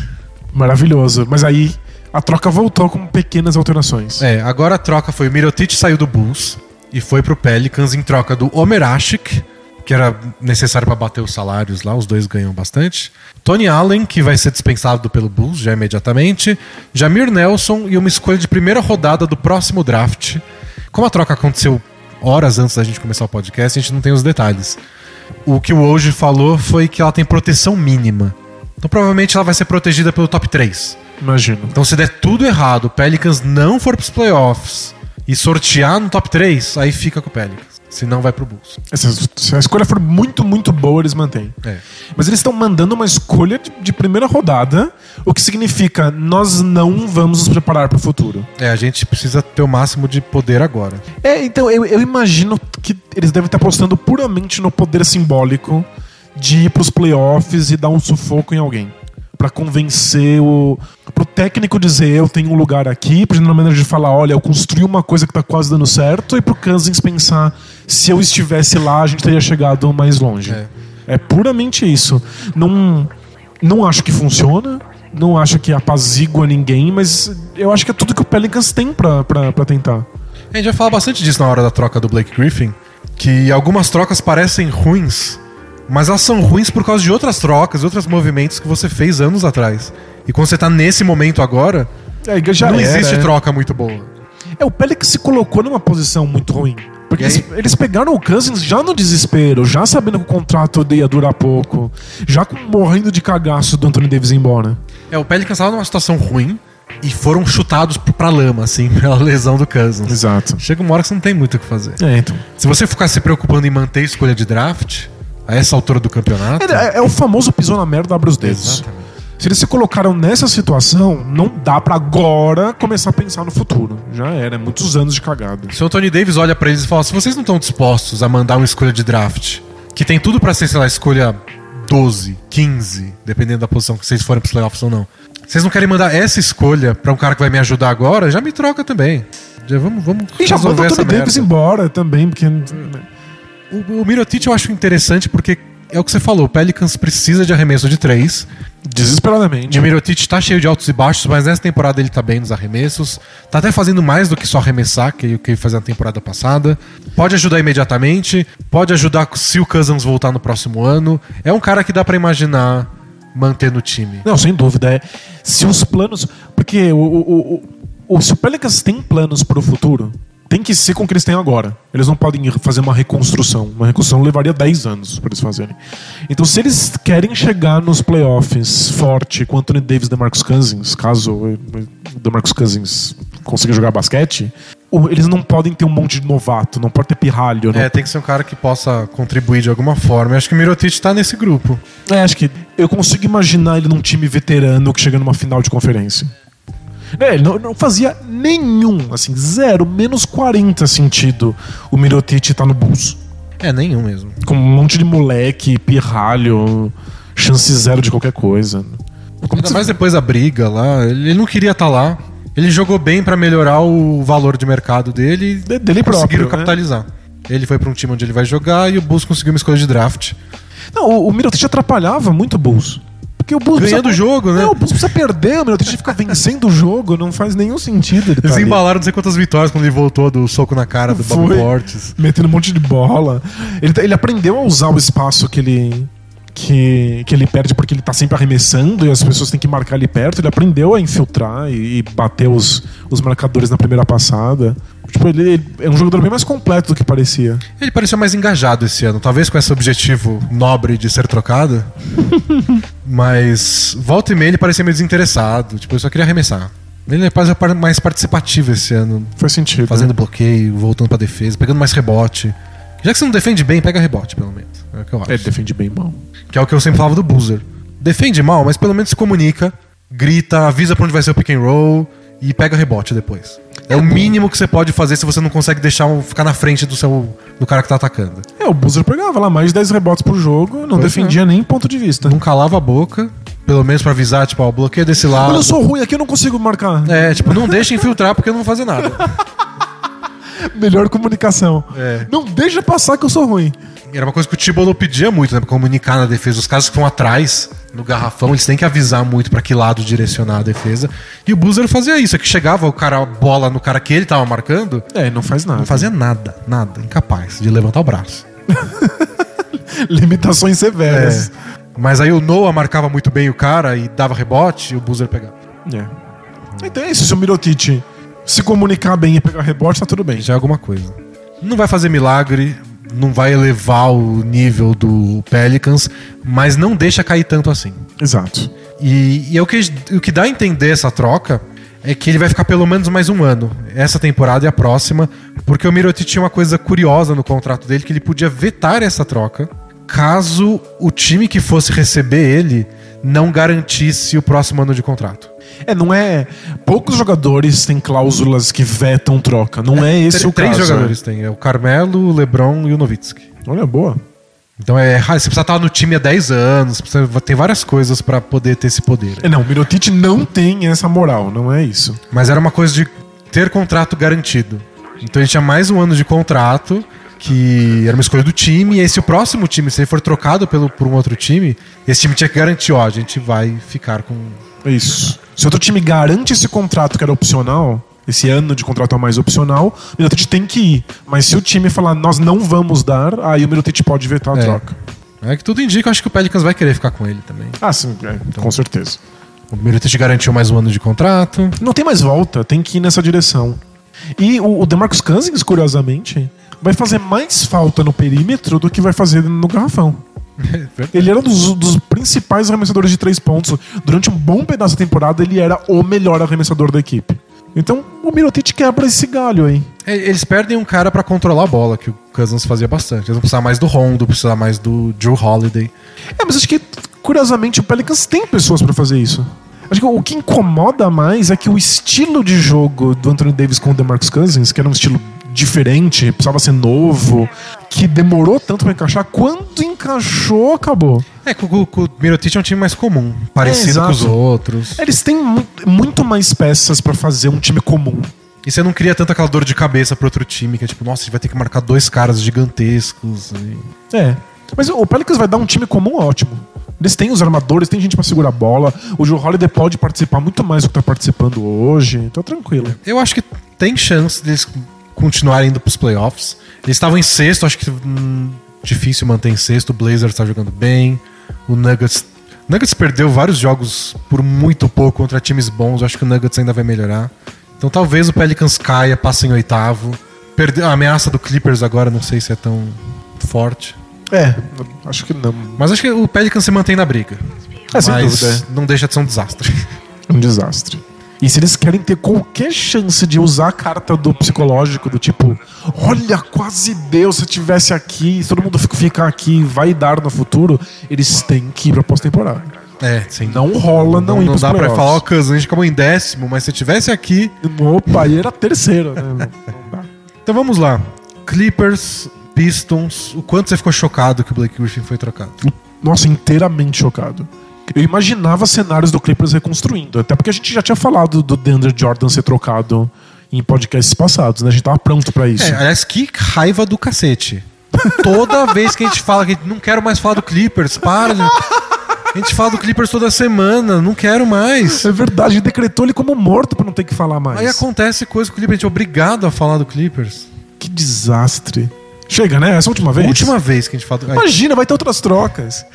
Maravilhoso. Mas aí a troca voltou com pequenas alterações. É, agora a troca foi o Mirotic saiu do Bulls e foi pro Pelicans em troca do Omer Ashik, que era necessário para bater os salários lá, os dois ganham bastante. Tony Allen, que vai ser dispensado pelo Bulls já imediatamente. Jamir Nelson e uma escolha de primeira rodada do próximo draft. Como a troca aconteceu horas antes da gente começar o podcast, a gente não tem os detalhes. O que o Woj falou foi que ela tem proteção mínima. Então provavelmente ela vai ser protegida pelo top 3. Imagino. Então, se der tudo errado, o Pelicans não for pros playoffs e sortear no top 3, aí fica com o Pelicans. Se não, vai pro Bulls. Se se a escolha for muito, muito boa, eles mantêm. É. Mas eles estão mandando uma escolha de, de primeira rodada, o que significa nós não vamos nos preparar para o futuro. É, a gente precisa ter o máximo de poder agora. É, então eu, eu imagino que eles devem estar apostando puramente no poder simbólico de ir pros playoffs e dar um sufoco em alguém. Pra convencer o. pro técnico dizer eu tenho um lugar aqui, pro general manager falar, olha, eu construí uma coisa que tá quase dando certo, e pro Cousins pensar, se eu estivesse lá, a gente teria chegado mais longe. É. É, puramente isso. Não, não acho que funciona, não acho que apazigua ninguém, mas eu acho que é tudo que o Pelicans tem pra tentar. A gente vai falar bastante disso na hora da troca do Blake Griffin, que algumas trocas parecem ruins, mas elas são ruins por causa de outras trocas, outros movimentos que você fez anos atrás. E quando você tá nesse momento agora, É, já não era, existe é. troca muito boa. É, o Pelicans se colocou numa posição muito ruim. Porque eles, eles pegaram o Cousins já no desespero, já sabendo que o contrato ia durar pouco, já morrendo de cagaço do Anthony Davis embora. É, o Pelicans tava numa situação ruim e foram chutados pra lama, assim, [laughs] pela lesão do Cousins. Exato. Chega uma hora que você não tem muito o que fazer. É, então. Se você ficar se preocupando em manter a escolha de draft, a essa altura do campeonato. É, é o famoso pisou na merda, abre os dedos. Exatamente. Se eles se colocaram nessa situação, não dá pra agora começar a pensar no futuro. Já era, é muitos anos de cagada. Se o Anthony Davis olha pra eles e fala: se vocês não estão dispostos a mandar uma escolha de draft, que tem tudo pra ser, sei lá, escolha 12, 15, dependendo da posição que vocês forem pros playoffs ou não. Vocês não querem mandar essa escolha pra um cara que vai me ajudar agora? Já me troca também. Já vamos, vamos E já manda o Anthony Davis embora também, porque. O, o Mirotic eu acho interessante porque é o que você falou, o Pelicans precisa de arremesso de três. Desesperadamente. O Mirotic tá cheio de altos e baixos, mas nessa temporada ele tá bem nos arremessos. Tá até fazendo mais do que só arremessar, que o que ele fazia na temporada passada. Pode ajudar imediatamente, pode ajudar se o Cousins voltar no próximo ano. É um cara que dá pra imaginar manter no time. Não, sem dúvida. É. Se os planos. Porque o, o, o, o, se o Pelicans tem planos para o futuro, tem que ser com o que eles têm agora. Eles não podem fazer uma reconstrução. Uma reconstrução levaria 10 anos para eles fazerem. Então, se eles querem chegar nos playoffs forte com Anthony Davis e DeMarcus Cousins, caso o DeMarcus Cousins consiga jogar basquete, eles não podem ter um monte de novato, não pode ter pirralho. Não É, tem que ser um cara que possa contribuir de alguma forma. Eu acho que o Mirotic tá nesse grupo. É, acho que eu consigo imaginar ele num time veterano que chega numa final de conferência. É, ele não, não fazia nenhum, assim, zero, menos 40 sentido o Mirotic tá no Bulls. É, nenhum mesmo. Com um monte de moleque, pirralho, chance zero de qualquer coisa. Como Ainda mais depois da briga lá. Ele não queria estar lá. Ele jogou bem pra melhorar o valor de mercado dele De- e dele conseguiram próprio, né? capitalizar. Ele foi pra um time onde ele vai jogar e o Bulls conseguiu uma escolha de draft. Não, o, o Mirotic atrapalhava muito o Bulls. Porque o Bulls Ganhando o jogo, né? Não, o Bulls precisa perder, meu. Tem que ficar vencendo o jogo, não faz nenhum sentido. Ele tá Eles embalaram não sei quantas vitórias quando ele voltou do soco na cara do Bob Foi. Portes. metendo um monte de bola. Ele, tá- ele aprendeu a usar o espaço que ele. Que, que ele perde porque ele tá sempre arremessando e as pessoas têm que marcar ali perto. Ele aprendeu a infiltrar e, e bater os, os marcadores na primeira passada. Tipo, ele, ele é um jogador bem mais completo do que parecia. Ele pareceu mais engajado esse ano, talvez com esse objetivo nobre de ser trocado. [laughs] Mas volta e meia ele parecia meio desinteressado. Tipo, eu só queria arremessar. Ele é quase mais participativo esse ano, Faz sentido. fazendo né? bloqueio, voltando pra defesa, pegando mais rebote. Já que você não defende bem, pega rebote, pelo menos. É o que eu acho. É, defende bem mal. Que é o que eu sempre falava do Boozer. Defende mal, mas pelo menos se comunica, grita, avisa pra onde vai ser o pick and roll e pega rebote depois. É o mínimo que você pode fazer se você não consegue deixar um, ficar na frente do seu do cara que tá atacando. É, o Boozer pegava lá mais de 10 rebotes por jogo, não Pois defendia nem ponto de vista. Não calava a boca, pelo menos pra avisar, tipo, ó, bloqueia desse lado. Olha, eu sou ruim aqui, eu não consigo marcar. É, tipo, não deixa infiltrar porque eu não vou fazer nada. [laughs] Melhor comunicação. É. Não deixa passar que eu sou ruim. Era uma coisa que o Thibodeau pedia muito, né? Pra comunicar na defesa. Os caras que estão atrás, no garrafão, eles têm que avisar muito pra que lado direcionar a defesa. E o Boozer fazia isso, é que chegava o cara, a bola no cara que ele tava marcando, É, não faz nada. não fazia nada, nada, incapaz de levantar o braço. [laughs] Limitações severas. É. Mas aí o Noah marcava muito bem o cara e dava rebote e o Boozer pegava. É. Então é isso, se o Mirotic se comunicar bem e pegar rebote, tá tudo bem. Já é alguma coisa. Não vai fazer milagre, não vai elevar o nível do Pelicans, mas não deixa cair tanto assim. Exato. E, e é o, que, o que dá a entender essa troca é que ele vai ficar pelo menos mais um ano, essa temporada e a próxima, porque o Mirotic tinha uma coisa curiosa no contrato dele, que ele podia vetar essa troca caso o time que fosse receber ele não garantisse o próximo ano de contrato. É, não é. Poucos jogadores têm cláusulas que vetam troca. Não é, esse Tr- o Três caso. jogadores tem, é o Carmelo, o LeBron e o Nowitzki. é. Olha, boa. Então é, raro, você precisa estar no time há 10 anos, precisa, tem várias coisas pra poder ter esse poder. É, não, o Mirotic não tem essa moral, não é isso. Mas era uma coisa de ter contrato garantido. Então ele tinha mais um ano de contrato, que era uma escolha do time, e esse o próximo time, se ele for trocado pelo, por um outro time, esse time tinha que garantir, ó, a gente vai ficar com. É isso. Se outro time garante esse contrato que era opcional, esse ano de contrato a mais opcional, o Mirotic tem que ir. Mas se o time falar, nós não vamos dar, aí o Mirotic pode vetar a É. troca. É que tudo indica, eu acho que o Pelicans vai querer ficar com ele também. Ah, sim, é, com certeza. O Mirotic garantiu mais um ano de contrato. Não tem mais volta, tem que ir nessa direção. E o, o DeMarcus Cousins, curiosamente, vai fazer mais falta no perímetro do que vai fazer no garrafão. [laughs] Ele era um dos, dos principais arremessadores de três pontos. Durante um bom pedaço da temporada, ele era o melhor arremessador da equipe. Então, o Mirotic quebra esse galho aí. É, Eles perdem um cara pra controlar a bola, que o Cousins fazia bastante. Eles vão precisar mais do Rondo, precisar mais do Drew Holiday. É, mas acho que, curiosamente, o Pelicans tem pessoas pra fazer isso. Acho que o que incomoda mais é que o estilo de jogo do Anthony Davis com o DeMarcus Cousins, que era um estilo diferente, precisava ser novo, que demorou tanto pra encaixar, quando encaixou, acabou. É, que o, o, Mirotic é um time mais comum, parecido É, com os outros. Eles têm mu- muito mais peças pra fazer um time comum. E você não cria tanta aquela dor de cabeça pro outro time, que é tipo, nossa, a gente vai ter que marcar dois caras gigantescos. e- É. Mas o Pelicans vai dar um time comum ótimo. Eles têm os armadores, tem gente pra segurar a bola. O Joe Holiday pode participar muito mais do que tá participando hoje. Então tranquilo. Eu acho que tem chance deles continuarem indo pros playoffs. Eles estavam em sexto, acho que hum, difícil manter em sexto. O Blazers tá jogando bem. O Nuggets. Nuggets perdeu vários jogos por muito pouco contra times bons. Acho que o Nuggets ainda vai melhorar. Então talvez o Pelicans caia, passe em oitavo. Perde... A ameaça do Clippers agora não sei se é tão forte. É, acho que não. Mas acho que o Pelicans se mantém na briga. É, Mas dúvida. não deixa de ser um desastre. É um desastre. E se eles querem ter qualquer chance de usar a carta do psicológico, do tipo, olha, quase deu, se eu tivesse aqui, se todo mundo fica- ficar aqui, vai dar no futuro, eles têm que ir pra pós-temporada. É, sim. Não rola, não, não, ir não dá pra falar, ó, Cousins, a gente acabou em décimo, mas se tivesse aqui. Opa, aí era terceiro, né? [laughs] Não. Então vamos lá. Clippers, Pistons. O quanto você ficou chocado que o Blake Griffin foi trocado? Nossa, inteiramente chocado. Eu imaginava cenários do Clippers reconstruindo, até porque a gente já tinha falado do DeAndre Jordan ser trocado em podcasts passados, né? A gente tava pronto pra isso. É, aliás, que raiva do cacete. Toda [laughs] vez que a gente fala que não quero mais falar do Clippers, para. A gente fala do Clippers toda semana, não quero mais. É verdade, a gente decretou ele como morto pra não ter que falar mais. Aí acontece coisa com o Clippers, a gente é obrigado a falar do Clippers. Que desastre. Chega, né? Essa é a última vez? Última vez que a gente fala do... Imagina, vai ter outras trocas.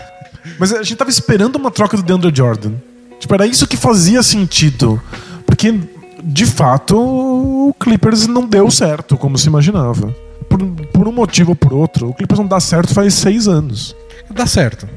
Mas a gente tava esperando uma troca do DeAndre Jordan. Tipo, era isso que fazia sentido. Porque, de fato, o Clippers não deu certo, como se imaginava. Por, por um motivo ou por outro, o Clippers não dá certo faz seis anos. Dá certo.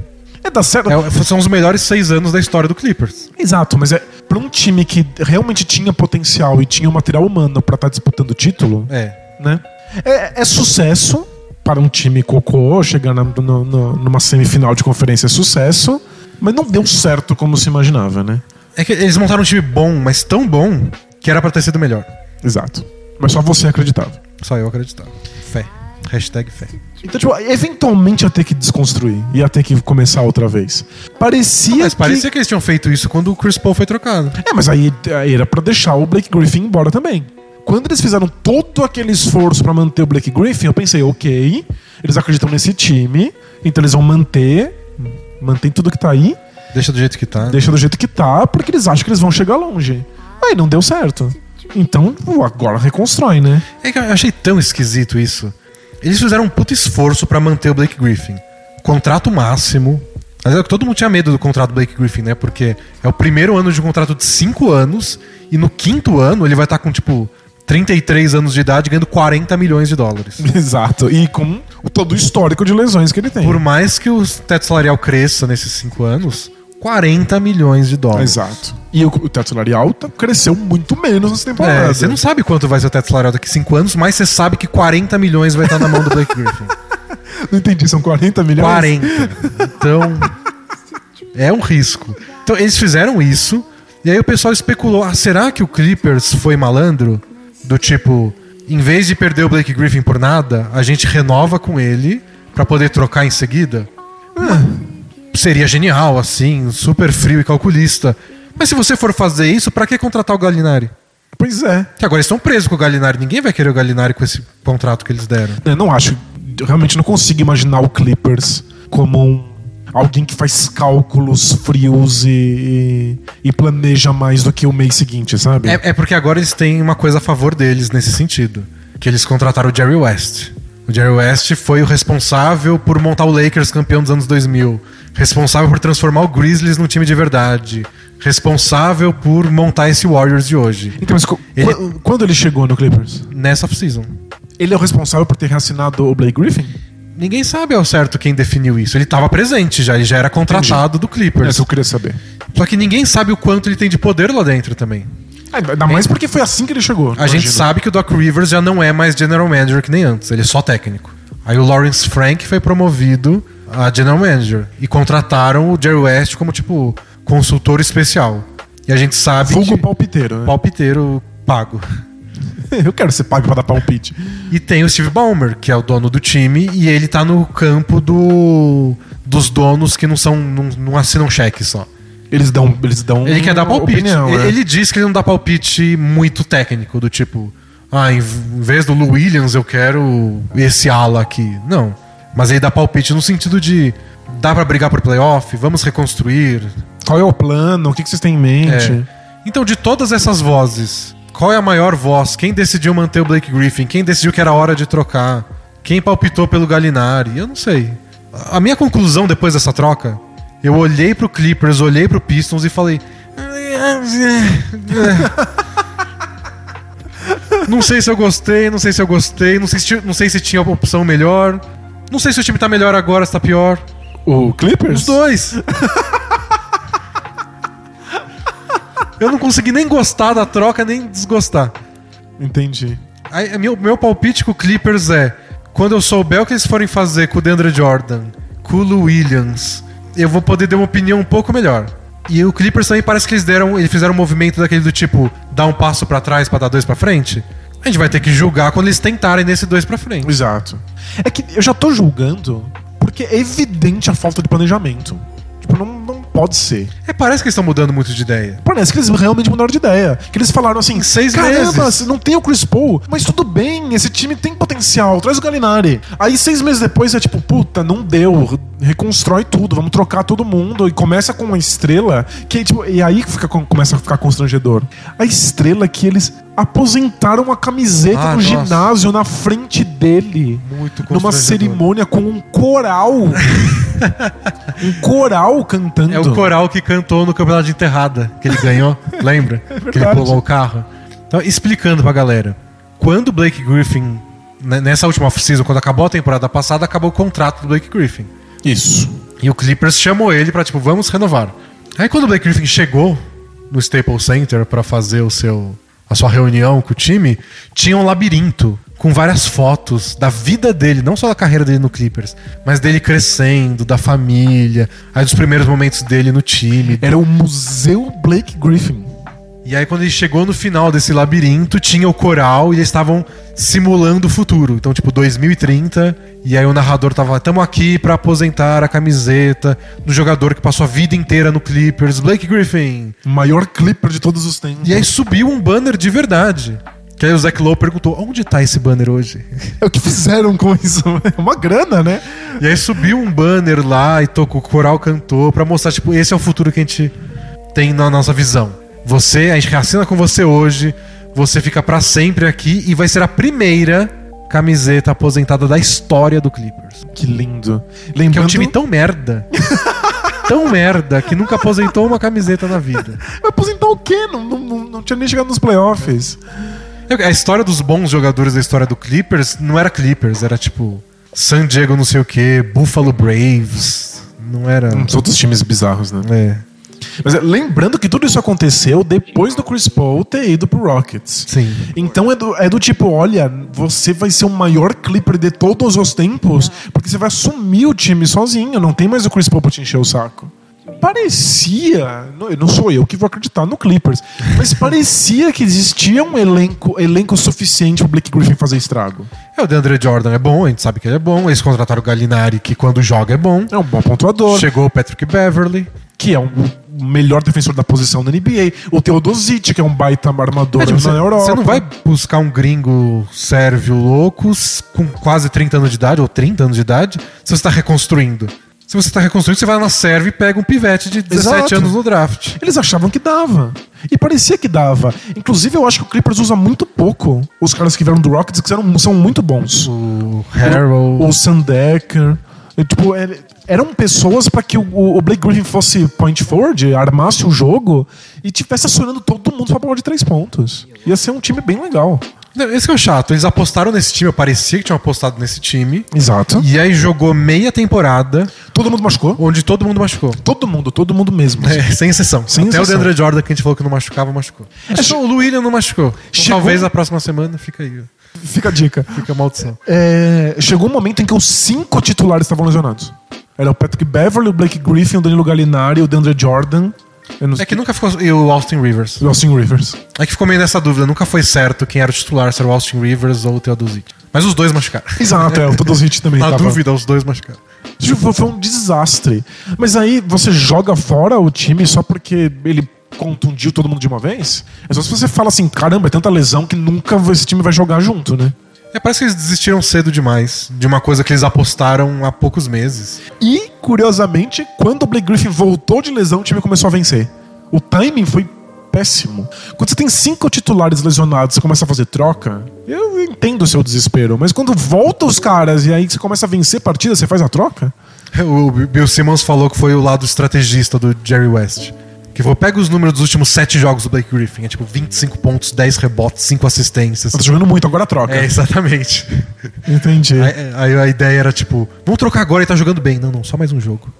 É, dá certo. É, são os melhores seis anos da história do Clippers. Exato, mas é pra um time que realmente tinha potencial e tinha o material humano pra estar disputando o título, É. né? É, é sucesso para um time cocô chegar na- no- no- numa semifinal de conferência é sucesso, mas não deu certo como se imaginava, né? É que eles montaram um time bom, mas tão bom, que era pra ter sido melhor. Exato. Mas só você acreditava. Só eu acreditava. Fé. Hashtag fé. Então, tipo, eventualmente ia ter que desconstruir, ia ter que começar outra vez. Parecia Mas que... parecia que eles tinham feito isso quando o Chris Paul foi trocado. É, mas aí, aí era pra deixar o Blake Griffin embora também. Quando eles fizeram todo aquele esforço pra manter o Blake Griffin, eu pensei, ok, eles acreditam nesse time, então eles vão manter, mantém tudo que tá aí, Deixa do jeito que tá. deixa do jeito que tá, porque eles acham que eles vão chegar longe. Aí não deu certo. Então, agora reconstrói, né? É que eu achei tão esquisito isso. Eles fizeram um puto esforço pra manter o Blake Griffin. Contrato máximo. Mas é que todo mundo tinha medo do contrato do Blake Griffin, né? Porque é o primeiro ano de um contrato de 5 anos. E no quinto ano ele vai estar com, tipo, 33 anos de idade ganhando 40 milhões de dólares. [laughs] Exato. E com o- todo o histórico de lesões que ele tem. Por mais que o teto salarial cresça nesses 5 anos, 40 milhões de dólares. Exato. E o, o teto salarial tá- cresceu muito menos nessa temporada. É, você não sabe quanto vai ser o teto salarial daqui 5 anos, mas você sabe que 40 milhões vai estar na mão do Blake Griffin. [laughs] Não entendi, são 40 milhões? 40. Então, é um risco. Então, eles fizeram isso, e aí o pessoal especulou: ah, será que o Clippers foi malandro? Do tipo, em vez de perder o Blake Griffin por nada, a gente renova com ele pra poder trocar em seguida? Ah, seria genial, assim, super frio e calculista. Mas se você for fazer isso, pra que contratar o Gallinari? Pois é. Que agora eles estão presos com o Gallinari. Ninguém vai querer o Gallinari com esse contrato que eles deram. Eu não acho. Eu realmente não consigo imaginar o Clippers como um, alguém que faz cálculos frios e, e, e planeja mais do que o mês seguinte, sabe? É, é porque agora eles têm uma coisa a favor deles nesse sentido. Que eles contrataram o Jerry West. O Jerry West foi o responsável por montar o Lakers campeão dos anos 2000. Responsável por transformar o Grizzlies num time de verdade. Responsável por montar esse Warriors de hoje. Então, mas Ele- qu- quando ele chegou no Clippers, Nessa off-season. ele é o responsável por ter reassinado o Blake Griffin? Ninguém sabe ao certo quem definiu isso. Ele estava presente já, ele já era contratado do É Clippers. isso que eu queria saber. Só que ninguém sabe o quanto ele tem de poder lá dentro também. Ah, Ainda mais porque foi assim que ele chegou. A gente imagino. sabe que o Doc Rivers já não é mais general manager que nem antes, ele é só técnico. Aí o Lawrence Frank foi promovido a general manager e contrataram o Jerry West como tipo consultor especial. E a gente sabe Vulgo que palpiteiro, né? palpiteiro pago. Eu quero ser pago pra dar palpite. E tem o Steve Ballmer, que é o dono do time, e ele tá no campo do dos donos que não são não, não assinam cheque só. Eles dão. Eles dão Ele quer dar palpite. opinião, ele, né? ele diz que ele não dá palpite muito técnico, do tipo, ah, em vez do Lou Williams eu quero esse ala aqui. Não. Mas ele dá palpite no sentido de dá pra brigar por playoff, vamos reconstruir. Qual é o plano? O que que vocês têm em mente? É. Então, de todas essas vozes, qual é a maior voz? Quem decidiu manter o Blake Griffin? Quem decidiu que era hora de trocar? Quem palpitou pelo Gallinari? Eu não sei. A minha conclusão depois dessa troca, eu olhei pro Clippers, olhei pro Pistons e falei. Não sei se eu gostei, não sei se eu gostei, não sei se, não sei se tinha opção melhor. Não sei se o time tá melhor agora, se tá pior. O Clippers? Os dois. [laughs] Eu não consegui nem gostar da troca, nem desgostar. Entendi. Aí, meu, meu palpite com o Clippers é: quando eu souber o que eles forem fazer com o DeAndre Jordan, com o Lou Williams, eu vou poder dar uma opinião um pouco melhor. E o Clippers também parece que eles deram, eles fizeram um movimento daquele do tipo, dar um passo pra trás pra dar dois pra frente. A gente vai ter que julgar quando eles tentarem nesse dois pra frente. Exato. É que eu já tô julgando porque é evidente a falta de planejamento. Tipo, não, pode ser. É, parece que eles estão mudando muito de ideia. Parece que eles realmente mudaram de ideia. Que eles falaram assim: seis caramba, meses." não tem o Chris Paul, mas tudo bem, esse time tem potencial, traz o Galinari. Aí seis meses depois é tipo, puta, não deu, reconstrói tudo, vamos trocar todo mundo. E começa com uma estrela que, tipo, e aí fica, começa a ficar constrangedor. A estrela que eles aposentaram a camiseta Ah, no nossa. ginásio na frente dele. Muito Numa cerimônia com um coral. [laughs] um coral cantando. É o coral que cantou no campeonato de enterrada, que ele ganhou, [laughs] lembra? que ele pulou o carro. Então, explicando pra galera. Quando o Blake Griffin, né, nessa última off-season, quando acabou a temporada passada, acabou o contrato do Blake Griffin. Isso. E o Clippers chamou ele pra, tipo, vamos renovar. Aí quando o Blake Griffin chegou no Staples Center pra fazer o seu, a sua reunião com o time, tinha um labirinto com várias fotos da vida dele, não só da carreira dele no Clippers, mas dele crescendo, da família, aí dos primeiros momentos dele no time. Era o Museu Blake Griffin. E aí, quando ele chegou no final desse labirinto, tinha o coral e eles estavam simulando o futuro. Então, tipo, 2030. E aí o narrador tava, tamo aqui pra aposentar a camiseta do jogador que passou a vida inteira no Clippers, Blake Griffin. Maior Clipper de todos os tempos. E aí subiu um banner de verdade. Que aí o Zach Lowe perguntou, onde tá esse banner hoje? [laughs] É o que fizeram com isso. É uma grana, né? E aí subiu um banner lá e tocou, o coral cantou pra mostrar, tipo, esse é o futuro que a gente tem na nossa visão. Você, a gente assina com você hoje, você fica pra sempre aqui e vai ser a primeira camiseta aposentada da história do Clippers. Que lindo. Que Lembrando... é um time tão merda. [laughs] tão merda que nunca aposentou uma camiseta na vida. Vai aposentar o quê? Não, não, não, não tinha nem chegado nos playoffs. A história dos bons jogadores da história do Clippers não era Clippers, era tipo San Diego não sei o que, Buffalo Braves. Não era. Uns outros times bizarros, né? É. Mas é, lembrando que tudo isso aconteceu depois do Chris Paul ter ido pro Rockets. Sim. Então é do, é do tipo, olha, você vai ser o maior Clipper de todos os tempos, porque você vai assumir o time sozinho, não tem mais o Chris Paul pra te encher o saco. Parecia, não, não sou eu que vou acreditar no Clippers, mas [laughs] parecia que existia um elenco, elenco suficiente pro Blake Griffin fazer estrago. É, o DeAndre Jordan é bom, a gente sabe que ele é bom. Eles contrataram o Gallinari, que quando joga é bom. É um bom pontuador, Chegou o Patrick Beverly. que é um o melhor defensor da posição da NBA. O Teodosic, que é um baita armador É, tipo, na Europa. você não vai buscar um gringo sérvio louco com quase 30 anos de idade, ou 30 anos de idade, se você está reconstruindo. Se você está reconstruindo, você vai na Sérvia e pega um pivete de 17 Exato. anos no draft. Eles achavam que dava. E parecia que dava. Inclusive, eu acho que o Clippers usa muito pouco os caras que vieram do Rockets, que eram, são muito bons. O Harrell. O Sandecker. E, Tipo, ele- eram pessoas para que o, o Blake Griffin fosse point forward, armasse o jogo e tivesse acionando todo mundo pra bola de três pontos. Ia ser um time bem legal. Esse que é o chato. Eles apostaram nesse time, eu parecia que tinham apostado nesse time. Exato. E aí jogou meia temporada, Todo mundo machucou. onde todo mundo machucou. Todo mundo, todo mundo mesmo. É, sem exceção. Sem Até exceção. o DeAndre Jordan, que a gente falou que não machucava, machucou. É só o William não machucou. Chegou- Talvez na próxima semana fica aí. Fica a dica. Fica a maldição. É, chegou um momento em que os cinco titulares estavam lesionados. Era o Patrick Beverly, o Blake Griffin, o Danilo Gallinari, o DeAndre Jordan. É que nunca ficou. E o Austin Rivers. o Austin Rivers. É que ficou meio nessa dúvida. Nunca foi certo quem era o titular, se era o Austin Rivers ou o Theodosic. Mas os dois machucaram. Exato, é, o Todos Hit também [laughs] Na tava. dúvida, os dois machucaram. Tipo, Foi, foi um desastre. Mas aí você joga fora o time só porque ele contundiu todo mundo de uma vez? É só se você fala assim, caramba, é tanta lesão que nunca esse time vai jogar junto, né? É, parece que eles desistiram cedo demais de uma coisa que eles apostaram há poucos meses. E, curiosamente, quando o Blake Griffin voltou de lesão, o time começou a vencer. O timing foi péssimo. Quando você tem cinco titulares lesionados, você começa a fazer troca, eu entendo o seu desespero. Mas quando volta os caras e aí você começa a vencer partida, você faz a troca? [laughs] O Bill Simmons falou que foi o lado estrategista do Jerry West. Que falou, pega os números dos últimos sete jogos do Blake Griffin. É tipo 25 pontos, 10 rebotes, 5 assistências. Tá jogando muito, agora troca. É, exatamente. Entendi. Aí, aí a ideia era tipo, vamos trocar agora e tá jogando bem. Não, não, só mais um jogo.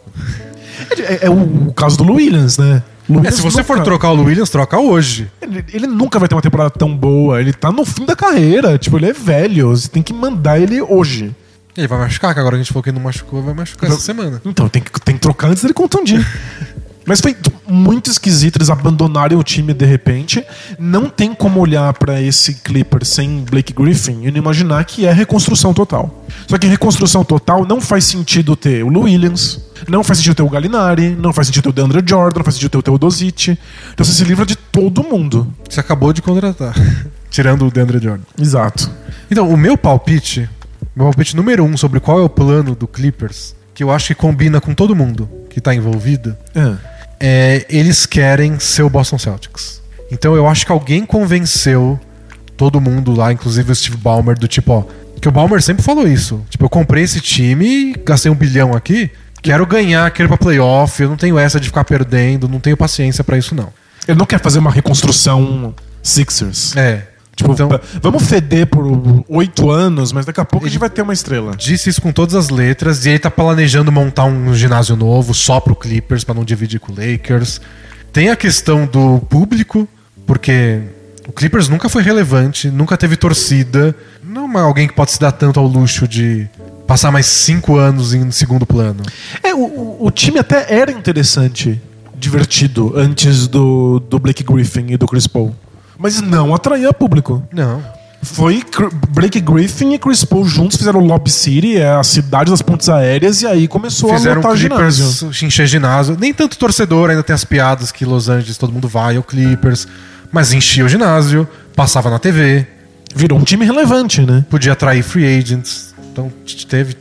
É, é o, o caso do Lou Williams, né? É, se você for nunca- trocar o Williams, troca hoje. Ele, ele nunca vai ter uma temporada tão boa. Ele tá no fim da carreira. Tipo, ele é velho. Você tem que mandar ele hoje. Ele vai machucar, que agora a gente falou que ele não machucou, vai machucar essa semana. Então, tem que, tem que trocar antes dele contundir. [laughs] Mas foi muito esquisito eles abandonarem o time de repente. Não tem como olhar pra esse Clippers sem Blake Griffin e não imaginar que é reconstrução total. Só que reconstrução total não faz sentido ter o Lou Williams, não faz sentido ter o Gallinari, não faz sentido ter o DeAndre Jordan, não faz sentido ter o Teodosic. Então você se livra de todo mundo. Você acabou de contratar. [laughs] Tirando o DeAndre Jordan. Exato. Então, o meu palpite, meu palpite número um sobre qual é o plano do Clippers, que eu acho que combina com todo mundo que tá envolvido, É. é eles querem ser o Boston Celtics. Então eu acho que alguém convenceu todo mundo lá, inclusive o Steve Ballmer, do tipo, ó. Que o Ballmer sempre falou isso. Tipo, eu comprei esse time, gastei um bilhão aqui, quero ganhar, quero ir pra playoff, eu não tenho essa de ficar perdendo, não tenho paciência pra isso, não. Ele não quer fazer uma reconstrução Sixers. É. Tipo, então, vamos feder por oito anos, mas daqui a pouco a gente vai ter uma estrela. disse isso com todas as letras e ele tá planejando montar um ginásio novo só pro Clippers pra não dividir com o Lakers. Tem a questão do público, porque o Clippers nunca foi relevante, nunca teve torcida. Não é alguém que pode se dar tanto ao luxo de passar mais cinco anos em segundo plano. É, o, o- o time até era interessante, divertido, antes do, do Blake Griffin e do Chris Paul. Mas não atraía público. Não. Foi Blake Griffin e Chris Paul juntos fizeram o Lob City, é a cidade das pontes aéreas, e aí começou Fizeram a lotar Clippers ginásio. encher ginásio. Nem tanto torcedor, ainda tem as piadas que Los Angeles todo mundo vai ao Clippers. Mas enchia o ginásio, passava na TV. Virou um time relevante, né? podia atrair free agents. Então teve,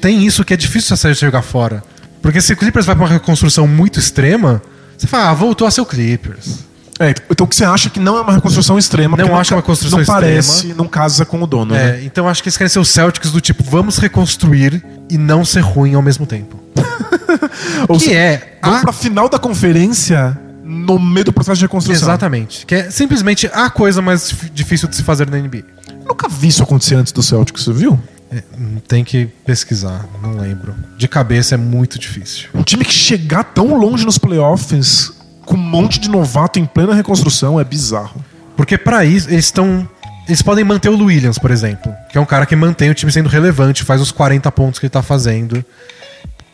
tem isso que é difícil você jogar fora. Porque se o Clippers vai pra uma reconstrução muito extrema, você fala, ah, voltou a ser o Clippers. É, então o que você acha que não é uma reconstrução extrema? Não acho uma construção Não extrema. parece, não casa com o dono, né? É, então acho que eles querem ser os Celtics do tipo, vamos reconstruir e não ser ruim ao mesmo tempo. [laughs] Ou que seja, é Vamos a- pra final da conferência no meio do processo de reconstrução. Exatamente. Que é simplesmente a coisa mais dif- difícil de se fazer na NBA. Nunca vi isso acontecer antes do Celtics, você viu? É, hum, tem que pesquisar, não lembro. De cabeça é muito difícil. Um time que chegar tão longe nos playoffs com um monte de novato em plena reconstrução é bizarro. Porque pra isso, eles estão. Eles podem manter o Williams, por exemplo, que é um cara que mantém o time sendo relevante, faz os 40 pontos que ele tá fazendo.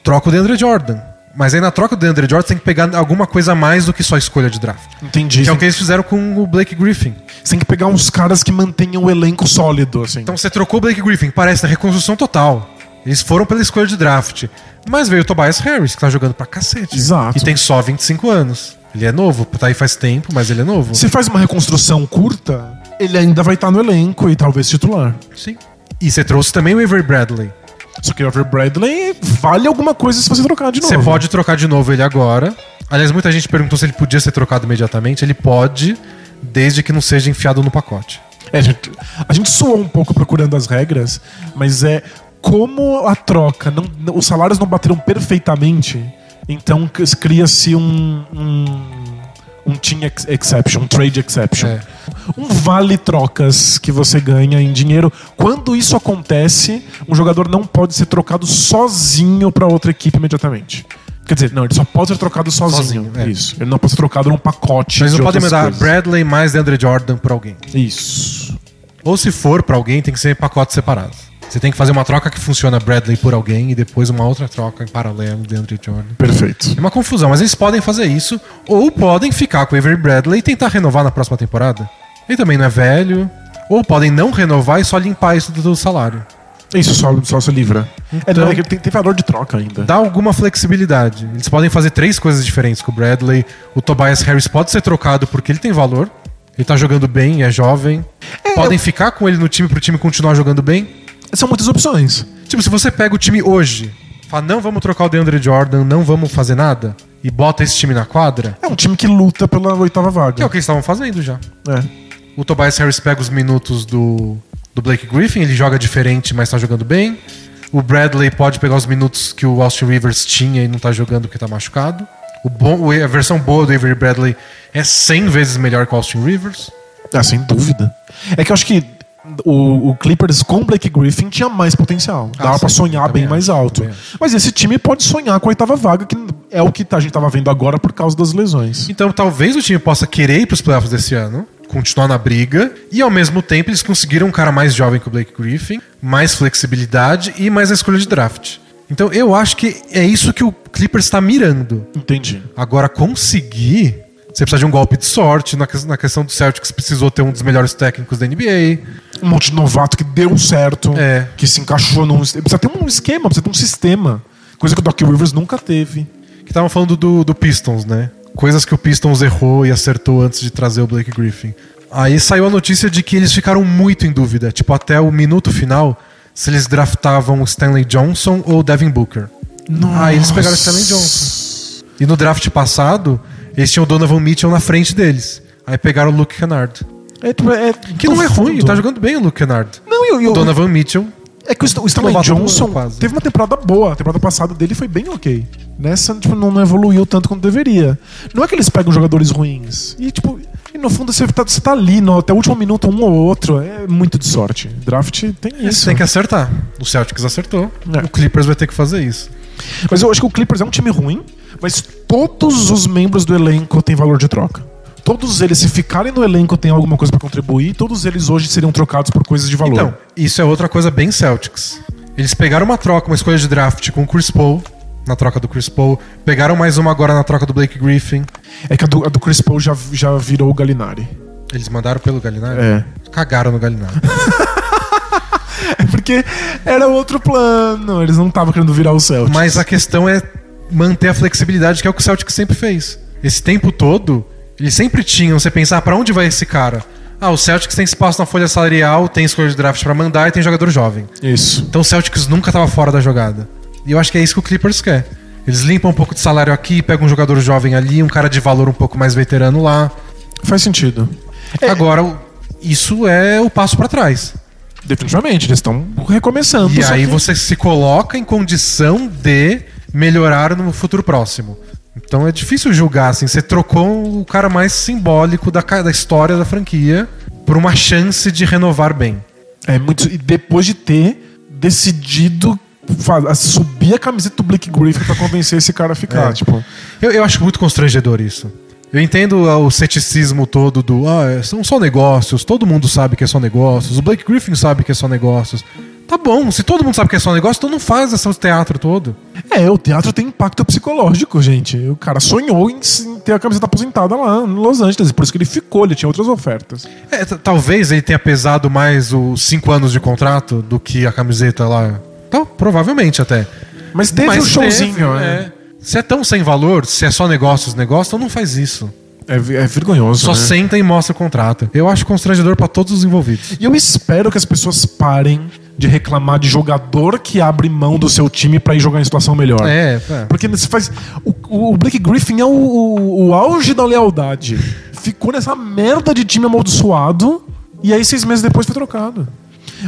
Troca o DeAndre Jordan. Mas aí na troca do DeAndre Jordan você tem que pegar alguma coisa a mais do que só escolha de draft. Entendi. Que é o que eles fizeram com o Blake Griffin. Você tem que pegar uns caras que mantenham o elenco sólido, assim. Então você trocou o Blake Griffin, parece na reconstrução total. Eles foram pela escolha de draft. Mas veio o Tobias Harris, que tá jogando pra cacete. Exato. E tem só 25 anos. Ele é novo, tá aí faz tempo, mas ele é novo. Se faz uma reconstrução curta, ele ainda vai estar no elenco e talvez titular. Sim. E você trouxe também o Avery Bradley. Só que o Avery Bradley vale alguma coisa se você trocar de novo. Você pode trocar de novo ele agora. Aliás, muita gente perguntou se ele podia ser trocado imediatamente. Ele pode, desde que não seja enfiado no pacote. É, a, gente, a gente suou um pouco procurando as regras, mas é como a troca, não, não- os salários não bateram perfeitamente, então cria-se um, um, um team ex- exception, um trade exception. É. Um vale trocas que você ganha em dinheiro. Quando isso acontece, um jogador não pode ser trocado sozinho para outra equipe imediatamente. Quer dizer, não, ele só pode ser trocado sozinho. Sozinho, é. Isso. Ele não pode ser trocado num pacote. Mas não podem outras mandar coisas. Bradley mais DeAndre Jordan pra alguém. Isso. Ou se for pra alguém, tem que ser pacotes separados. Você tem que fazer uma troca que funciona Bradley por alguém e depois uma outra troca em paralelo DeAndre Jordan. Perfeito. É uma confusão, mas eles podem fazer isso. Ou podem ficar com o Avery Bradley e tentar renovar na próxima temporada. Ele também não é velho. Ou podem não renovar e só limpar isso do salário. Isso, só, só se livra. É, Então- não, é que tem, tem valor de troca ainda. dá alguma flexibilidade. Eles podem fazer três coisas diferentes com o Bradley. O Tobias Harris pode ser trocado porque ele tem valor. Ele tá jogando bem, é jovem. podem ficar com ele no time pro time continuar jogando bem. São muitas opções. Tipo, se você pega o time hoje, fala, não vamos trocar o DeAndre Jordan, não vamos fazer nada, e bota esse time na quadra, É um time que luta pela oitava vaga. que é o que eles estavam fazendo já. É. O Tobias Harris pega os minutos do, do Blake Griffin, ele joga diferente, mas tá jogando bem. O Bradley pode pegar os minutos que o Austin Rivers tinha e não tá jogando porque tá machucado. O bom, a versão boa do Avery Bradley é 100 vezes melhor que o Austin Rivers. Ah, sem dúvida. É que eu acho que o, o Clippers com Blake Griffin tinha mais potencial. Ah, Dava pra sim, sonhar bem mais acho, alto. também acho. Mas esse time pode sonhar com a oitava vaga, que é o que a gente tava vendo agora por causa das lesões. Então talvez o time possa querer ir pros playoffs desse ano, continuar na briga, e ao mesmo tempo eles conseguiram um cara mais jovem que o Blake Griffin, mais flexibilidade e mais a escolha de draft. Então eu acho que é isso que o Clippers está mirando. Entendi. Agora, conseguir. Você precisa de um golpe de sorte. Na, na questão do Celtics, precisou ter um dos melhores técnicos da NBA. Um monte de novato que deu certo, É. que se encaixou num. Precisa ter um esquema, precisa ter um sistema. Coisa que o Doc Rivers nunca teve. Que estavam falando do, do Pistons, né? Coisas que o Pistons errou e acertou antes de trazer o Blake Griffin. Aí saiu a notícia de que eles ficaram muito em dúvida, tipo, até o minuto final, se eles draftavam o Stanley Johnson ou o Devin Booker. Aí eles pegaram o Stanley Johnson. E no draft passado, eles tinham o Donovan Mitchell na frente deles. Aí pegaram o Luke Kennard. É, tipo, é, Que não é ruim, tá jogando bem o Luke Kennard. Não, eu, eu, O Donovan Mitchell. É que o o Stanley Johnson quase. teve uma temporada boa. A temporada passada dele foi bem ok. Nessa, tipo, não, evoluiu tanto quanto deveria. Não é que eles pegam jogadores ruins. E, tipo, e no fundo você tá, você tá ali no, até o último minuto, um ou outro. É muito de sorte. Draft tem Você isso. tem que acertar. O Celtics acertou. É. O Clippers vai ter que fazer isso. Mas eu acho que o Clippers é um time ruim, mas todos os membros do elenco têm valor de troca. Todos eles, se ficarem no elenco, têm alguma coisa pra contribuir. Todos eles hoje seriam trocados por coisas de valor. Então, isso é outra coisa bem Celtics. Eles pegaram uma troca, uma escolha de draft com o Chris Paul, na troca do Chris Paul. Pegaram mais uma agora na troca do Blake Griffin. É que a do, a do Chris Paul já, já virou o Galinari. Eles mandaram pelo Gallinari? É. Cagaram no Gallinari. [laughs] É porque era outro plano. Eles não estavam querendo virar o Celtics. Mas a questão é manter a flexibilidade, que é o que o Celtics sempre fez. Esse tempo todo, eles sempre tinham, você pensar, pra onde vai esse cara? Ah, o Celtics tem espaço na folha salarial, tem escolha de draft pra mandar e tem jogador jovem. Isso. Então o Celtics nunca tava fora da jogada. E eu acho que é isso que o Clippers quer. Eles limpam um pouco de salário aqui, pegam um jogador jovem ali, um cara de valor um pouco mais veterano lá. Faz sentido. Agora, o- isso é o passo pra trás. Definitivamente, eles estão recomeçando. E aí que- você se coloca em condição de melhorar no futuro próximo. Então é difícil julgar, assim. Você trocou o cara mais simbólico da, da história da franquia por uma chance de renovar bem. É muito. E depois de ter decidido subir a camiseta do Blake Griffin pra convencer esse cara a ficar. É. Tipo, Eu, eu acho muito constrangedor isso. Eu entendo o ceticismo todo do. Ah, é- são só negócios, todo mundo sabe que é só negócios, o Blake Griffin sabe que é só negócios. Tá bom, se todo mundo sabe que é só negócio, então não faz esse teatro todo. é, o teatro tem impacto psicológico, gente. O cara sonhou em, ter a camiseta aposentada lá em Los Angeles. Por isso que ele ficou, ele tinha outras ofertas. É, talvez ele tenha pesado mais os cinco anos de contrato do que a camiseta lá. Então, provavelmente até. Mas teve Mas um showzinho, teve, né? é. Se é tão sem valor, se é só negócios, negócios, então não faz isso. É, é vergonhoso. Só né? senta e mostra o contrato. Eu acho constrangedor pra todos os envolvidos. E eu espero que as pessoas parem de reclamar de jogador que abre mão do seu time pra ir jogar em situação melhor. É, é. Porque você faz. O, o Blake Griffin é o, o- o auge da lealdade. Ficou nessa merda de time amaldiçoado e aí seis meses depois foi trocado.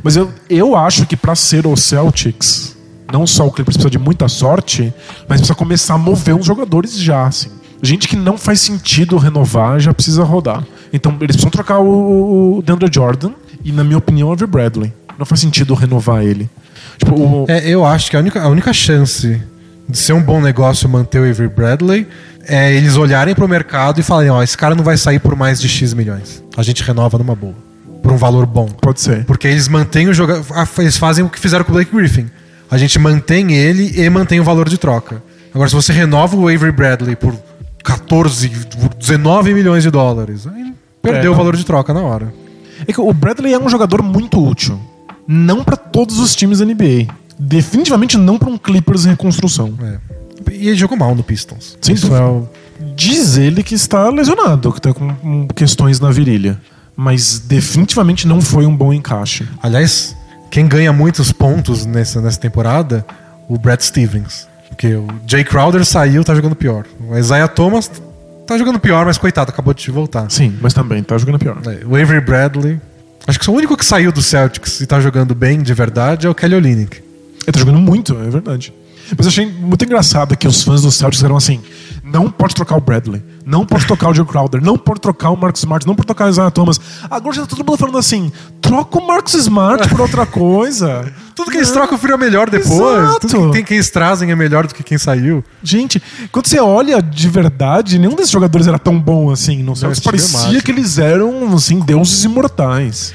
Mas eu, eu acho que pra ser o Celtics, não só o Clippers precisa de muita sorte, mas precisa começar a mover uns jogadores já, assim. Gente que não faz sentido renovar já precisa rodar. Então eles precisam trocar o, o DeAndre Jordan e, na minha opinião, o Avery Bradley. Não faz sentido renovar ele. Tipo, o, É, eu acho que a única, a única chance de ser um bom negócio manter o Avery Bradley é eles olharem pro mercado e falarem, ó, esse cara não vai sair por mais de X milhões. A gente renova numa boa. Por um valor bom. pode ser. Porque eles mantêm o jogador. Eles fazem o que fizeram com o Blake Griffin. A gente mantém ele e mantém o valor de troca. Agora, se você renova o Avery Bradley por 14, por 19 milhões de dólares, aí perdeu É. o valor de troca na hora. É que o Bradley é um jogador muito útil. Não pra todos os times da NBA. Definitivamente não pra um Clippers em reconstrução. É. E ele jogou mal no Pistons. Sem Isso é o- Diz ele que está lesionado, que está com com questões na virilha. Mas definitivamente não foi um bom encaixe. Aliás, quem ganha muitos pontos nessa, nessa temporada, o Brad Stevens. Porque o Jay Crowder saiu, tá jogando pior. O Isaiah Thomas tá jogando pior, mas coitado, acabou de voltar. Sim, mas também tá jogando pior. É, O Avery Bradley. Acho que o único que saiu do Celtics e tá jogando bem de verdade é o Kelly Olynyk. Ele tá jogando muito, é verdade. Mas eu achei muito engraçado que os fãs do Celtics eram assim: não pode trocar o Bradley, não pode trocar o Joe Crowder, não pode trocar o Marcus Smart, não pode trocar o Isaiah Thomas. Agora já tá todo mundo falando assim: troca o Marcus Smart por outra coisa. [laughs] Tudo que eles trocam vira melhor depois. Exato. Tudo que, tem, que eles trazem é melhor do que quem saiu. Gente, quando você olha de verdade, nenhum desses jogadores era tão bom assim. Não sei, parecia é mágico. que eles eram assim, deuses imortais.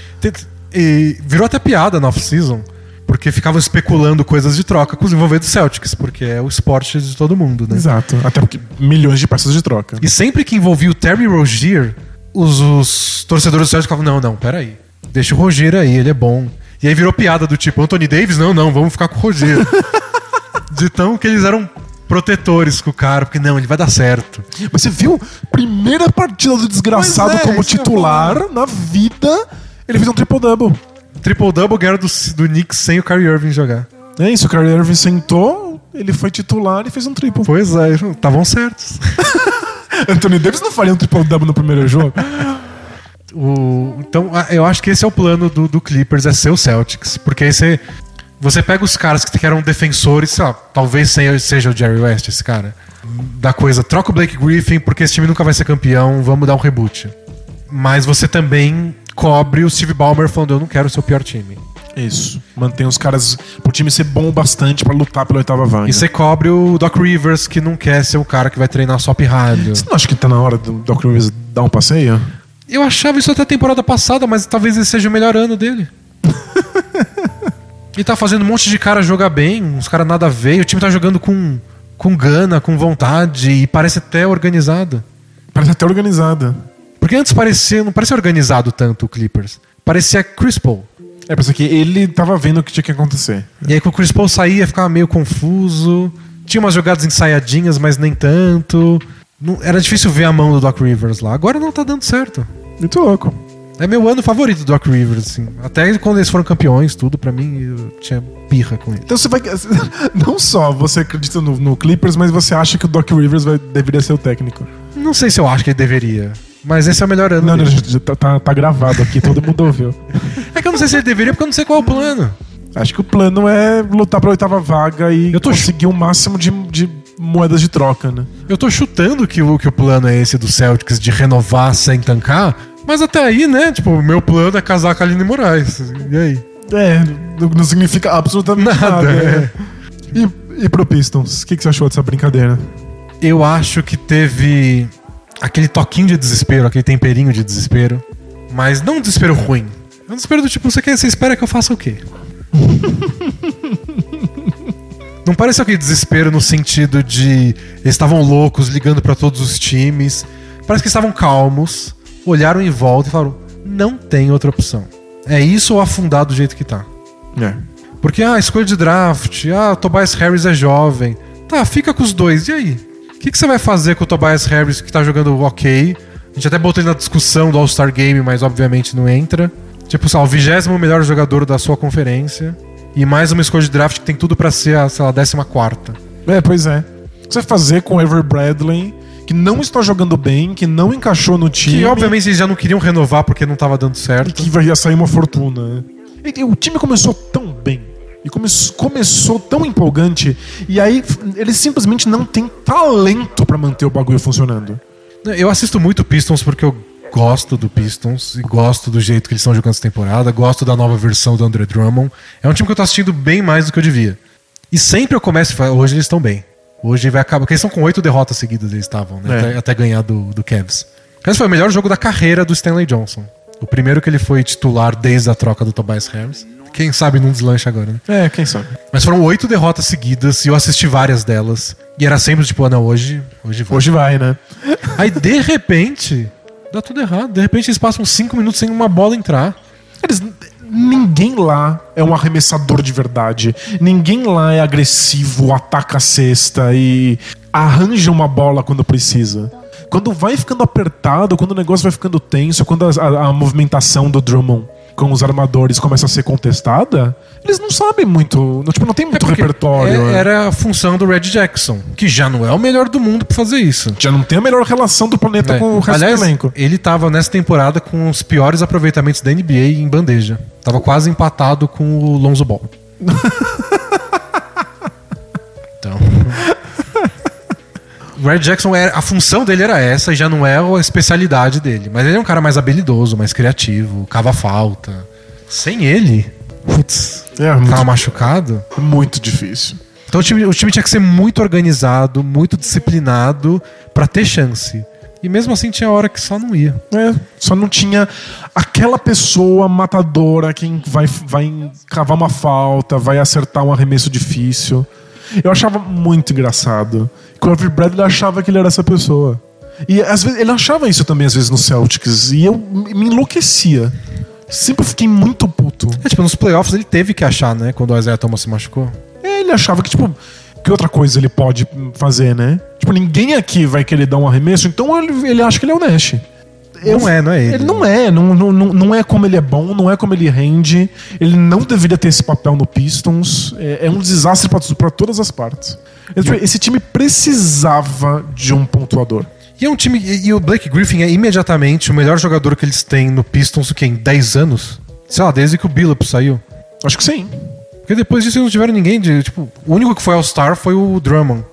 E virou até piada na off-season. Porque ficavam especulando coisas de troca com os envolvidos Celtics, porque é o esporte de todo mundo, né? Exato. Até porque milhões de peças de troca. E sempre que envolvia o Terry Rozier, os, os torcedores do Celtics ficavam, não, não, peraí. Deixa o Rozier aí, ele é bom. E aí virou piada do tipo, Anthony Davis, não, não, vamos ficar com o Rozier. [laughs] de tão que eles eram protetores com o cara, porque não, ele vai dar certo. Mas você viu? Primeira partida do desgraçado é, como isso que eu ia titular na vida. Ele fez um triple-double. Triple-double ganharam do, do Knicks sem o Kyrie Irving jogar. É isso, o Kyrie Irving sentou, ele foi titular e fez um triple. Pois é, estavam certos. [laughs] Anthony Davis não faria um triple-double no primeiro jogo? [laughs] O- então, eu acho que esse é o plano do, do Clippers, é ser o Celtics. Porque aí você, você pega os caras que eram defensores, sei lá, talvez seja o Jerry West, esse cara. Da coisa, troca o Blake Griffin porque esse time nunca vai ser campeão, vamos dar um reboot. Mas você também cobre o Steve Ballmer falando, eu não quero ser o pior time. Isso. Mantém os caras pro time ser bom bastante pra lutar pela oitava vaga. E você cobre o Doc Rivers, que não quer ser o cara que vai treinar só pirralho. Você não acha que tá na hora do Doc Rivers dar um passeio? Eu achava isso até a temporada passada, mas talvez esse seja o melhor ano dele. [laughs] e tá fazendo um monte de cara jogar bem, uns caras nada a ver. O time tá jogando com, com gana, com vontade e parece até organizado. Parece até organizada. Porque antes parecia, não parecia organizado tanto o Clippers. Parecia Chris Paul. É, pensa que ele tava vendo o que tinha que acontecer. E aí quando o Chris Paul saía, ficava meio confuso. Tinha umas jogadas ensaiadinhas, mas nem tanto. Não- era difícil ver a mão do Doc Rivers lá. Agora não tá dando certo. Muito louco. É meu ano favorito do Doc Rivers, assim. Até quando eles foram campeões, tudo, pra mim, eu tinha pirra com ele. Então você vai. [laughs] Não só você acredita no, no Clippers, mas você acha que o Doc Rivers vai- deveria ser o técnico. Não sei se eu acho que ele deveria, mas esse é o melhor ano. Não, não, já- tá, tá- tá gravado aqui, todo mundo ouviu. [laughs] É que eu não sei se ele deveria, porque eu não sei qual é o plano. Acho que o plano é lutar pela oitava vaga e Eu tô conseguir o máximo de, de moedas de troca, né? Eu tô chutando que o, que o plano é esse do Celtics de renovar sem tancar, mas até aí, né? Tipo, o meu plano é casar com a Aline Moraes. E aí? É, não, significa absolutamente nada. Nada, é. E, e pro Pistons, o que, que você achou dessa brincadeira? Eu acho que teve aquele toquinho de desespero, aquele temperinho de desespero, mas não um desespero ruim. É um desespero do tipo, você, quer, você espera que eu faça o quê? [laughs] Não parece aquele desespero no sentido de eles estavam loucos, ligando pra todos os times. Parece que estavam calmos, olharam em volta e falaram: não tem outra opção. É isso ou afundar do jeito que tá. É. Porque, ah, escolha de draft, ah, Tobias Harris é jovem. Tá, fica com os dois, e aí? O que, que você vai fazer com o Tobias Harris que tá jogando ok? A gente até botou ele na discussão do All-Star Game, mas obviamente não entra. Tipo, sei lá, o vigésimo melhor jogador da sua conferência. E mais uma escolha de draft que tem tudo pra ser a, sei lá, décima quarta. É, pois é. O que você vai fazer com o Ever Bradley, que não está jogando bem, que não encaixou no time. Que obviamente eles já não queriam renovar porque não tava dando E certo. que vai sair uma fortuna. né? E- e o time começou tão bem. E come- começou tão empolgante. E aí eles simplesmente não têm talento pra manter o bagulho funcionando. Eu assisto muito Pistons porque eu gosto do Pistons e gosto do jeito que eles estão jogando essa temporada, gosto da nova versão do Andre Drummond. É um time que eu tô assistindo bem mais do que eu devia. E sempre eu começo e falo, hoje eles estão bem. Hoje vai acabar. Porque eles estão com oito derrotas seguidas, eles estavam, né? É. Até, até ganhar do, do Cavs. Esse foi o melhor jogo da carreira do Stanley Johnson. O primeiro que ele foi titular desde a troca do Tobias Harris. Quem sabe não deslancha agora, né? É, quem sabe. Mas foram oito derrotas seguidas e eu assisti várias delas. E era sempre tipo, ah, não, hoje, hoje vai. Hoje vai, né? Aí, de repente, dá tudo errado. De repente, eles passam cinco minutos sem uma bola entrar. Eles, ninguém lá é um arremessador de verdade. Ninguém lá é agressivo, ataca a cesta e arranja uma bola quando precisa. Quando vai ficando apertado, quando o negócio vai ficando tenso, quando a, a- a movimentação do Drummond com os armadores começa a ser contestada, eles não sabem muito. Não, tipo, não tem muito Porque repertório. é- era a função do Red Jackson, que já não é o melhor do mundo pra fazer isso. Já não tem a melhor relação do planeta É. com o resto Aliás, do elenco. ele tava nessa temporada com os piores aproveitamentos da NBA em bandeja. Tava quase empatado com o Lonzo Ball. [laughs] O Red Jackson, era, a função dele era essa e já não é a especialidade dele. Mas ele é um cara mais habilidoso, mais criativo, cava falta. Sem ele, putz, É muito, tava machucado. muito difícil. Então o time, o time tinha que ser muito organizado, muito disciplinado pra ter chance. E mesmo assim tinha hora que só não ia. É, só não tinha aquela pessoa matadora quem vai, vai cavar uma falta, vai acertar um arremesso difícil. Eu achava muito engraçado Avery Bradley achava que ele era essa pessoa. E às vezes ele achava isso também às vezes no Celtics e eu me enlouquecia. Sempre fiquei muito puto. É, tipo, nos playoffs ele teve que achar, né? Quando o Isaiah Thomas se machucou. É, Ele achava que, tipo, que outra coisa ele pode fazer, né? Tipo, ninguém aqui vai querer dar um arremesso, então ele, ele acha que ele é o Nash. Não é, não é ele. Ele não é, não, não, não é como ele é bom, não é como ele rende. Ele não deveria ter esse papel no Pistons. É, é um desastre para todas as partes. Esse- time precisava de um pontuador. E é um time. E, o Blake Griffin é imediatamente o melhor jogador que eles têm no Pistons, o quê? Em 10 anos? Sei lá, desde que o Billups saiu. Acho que sim. Porque depois disso eles não tiveram ninguém de. Tipo, o único que foi All-Star foi o Drummond.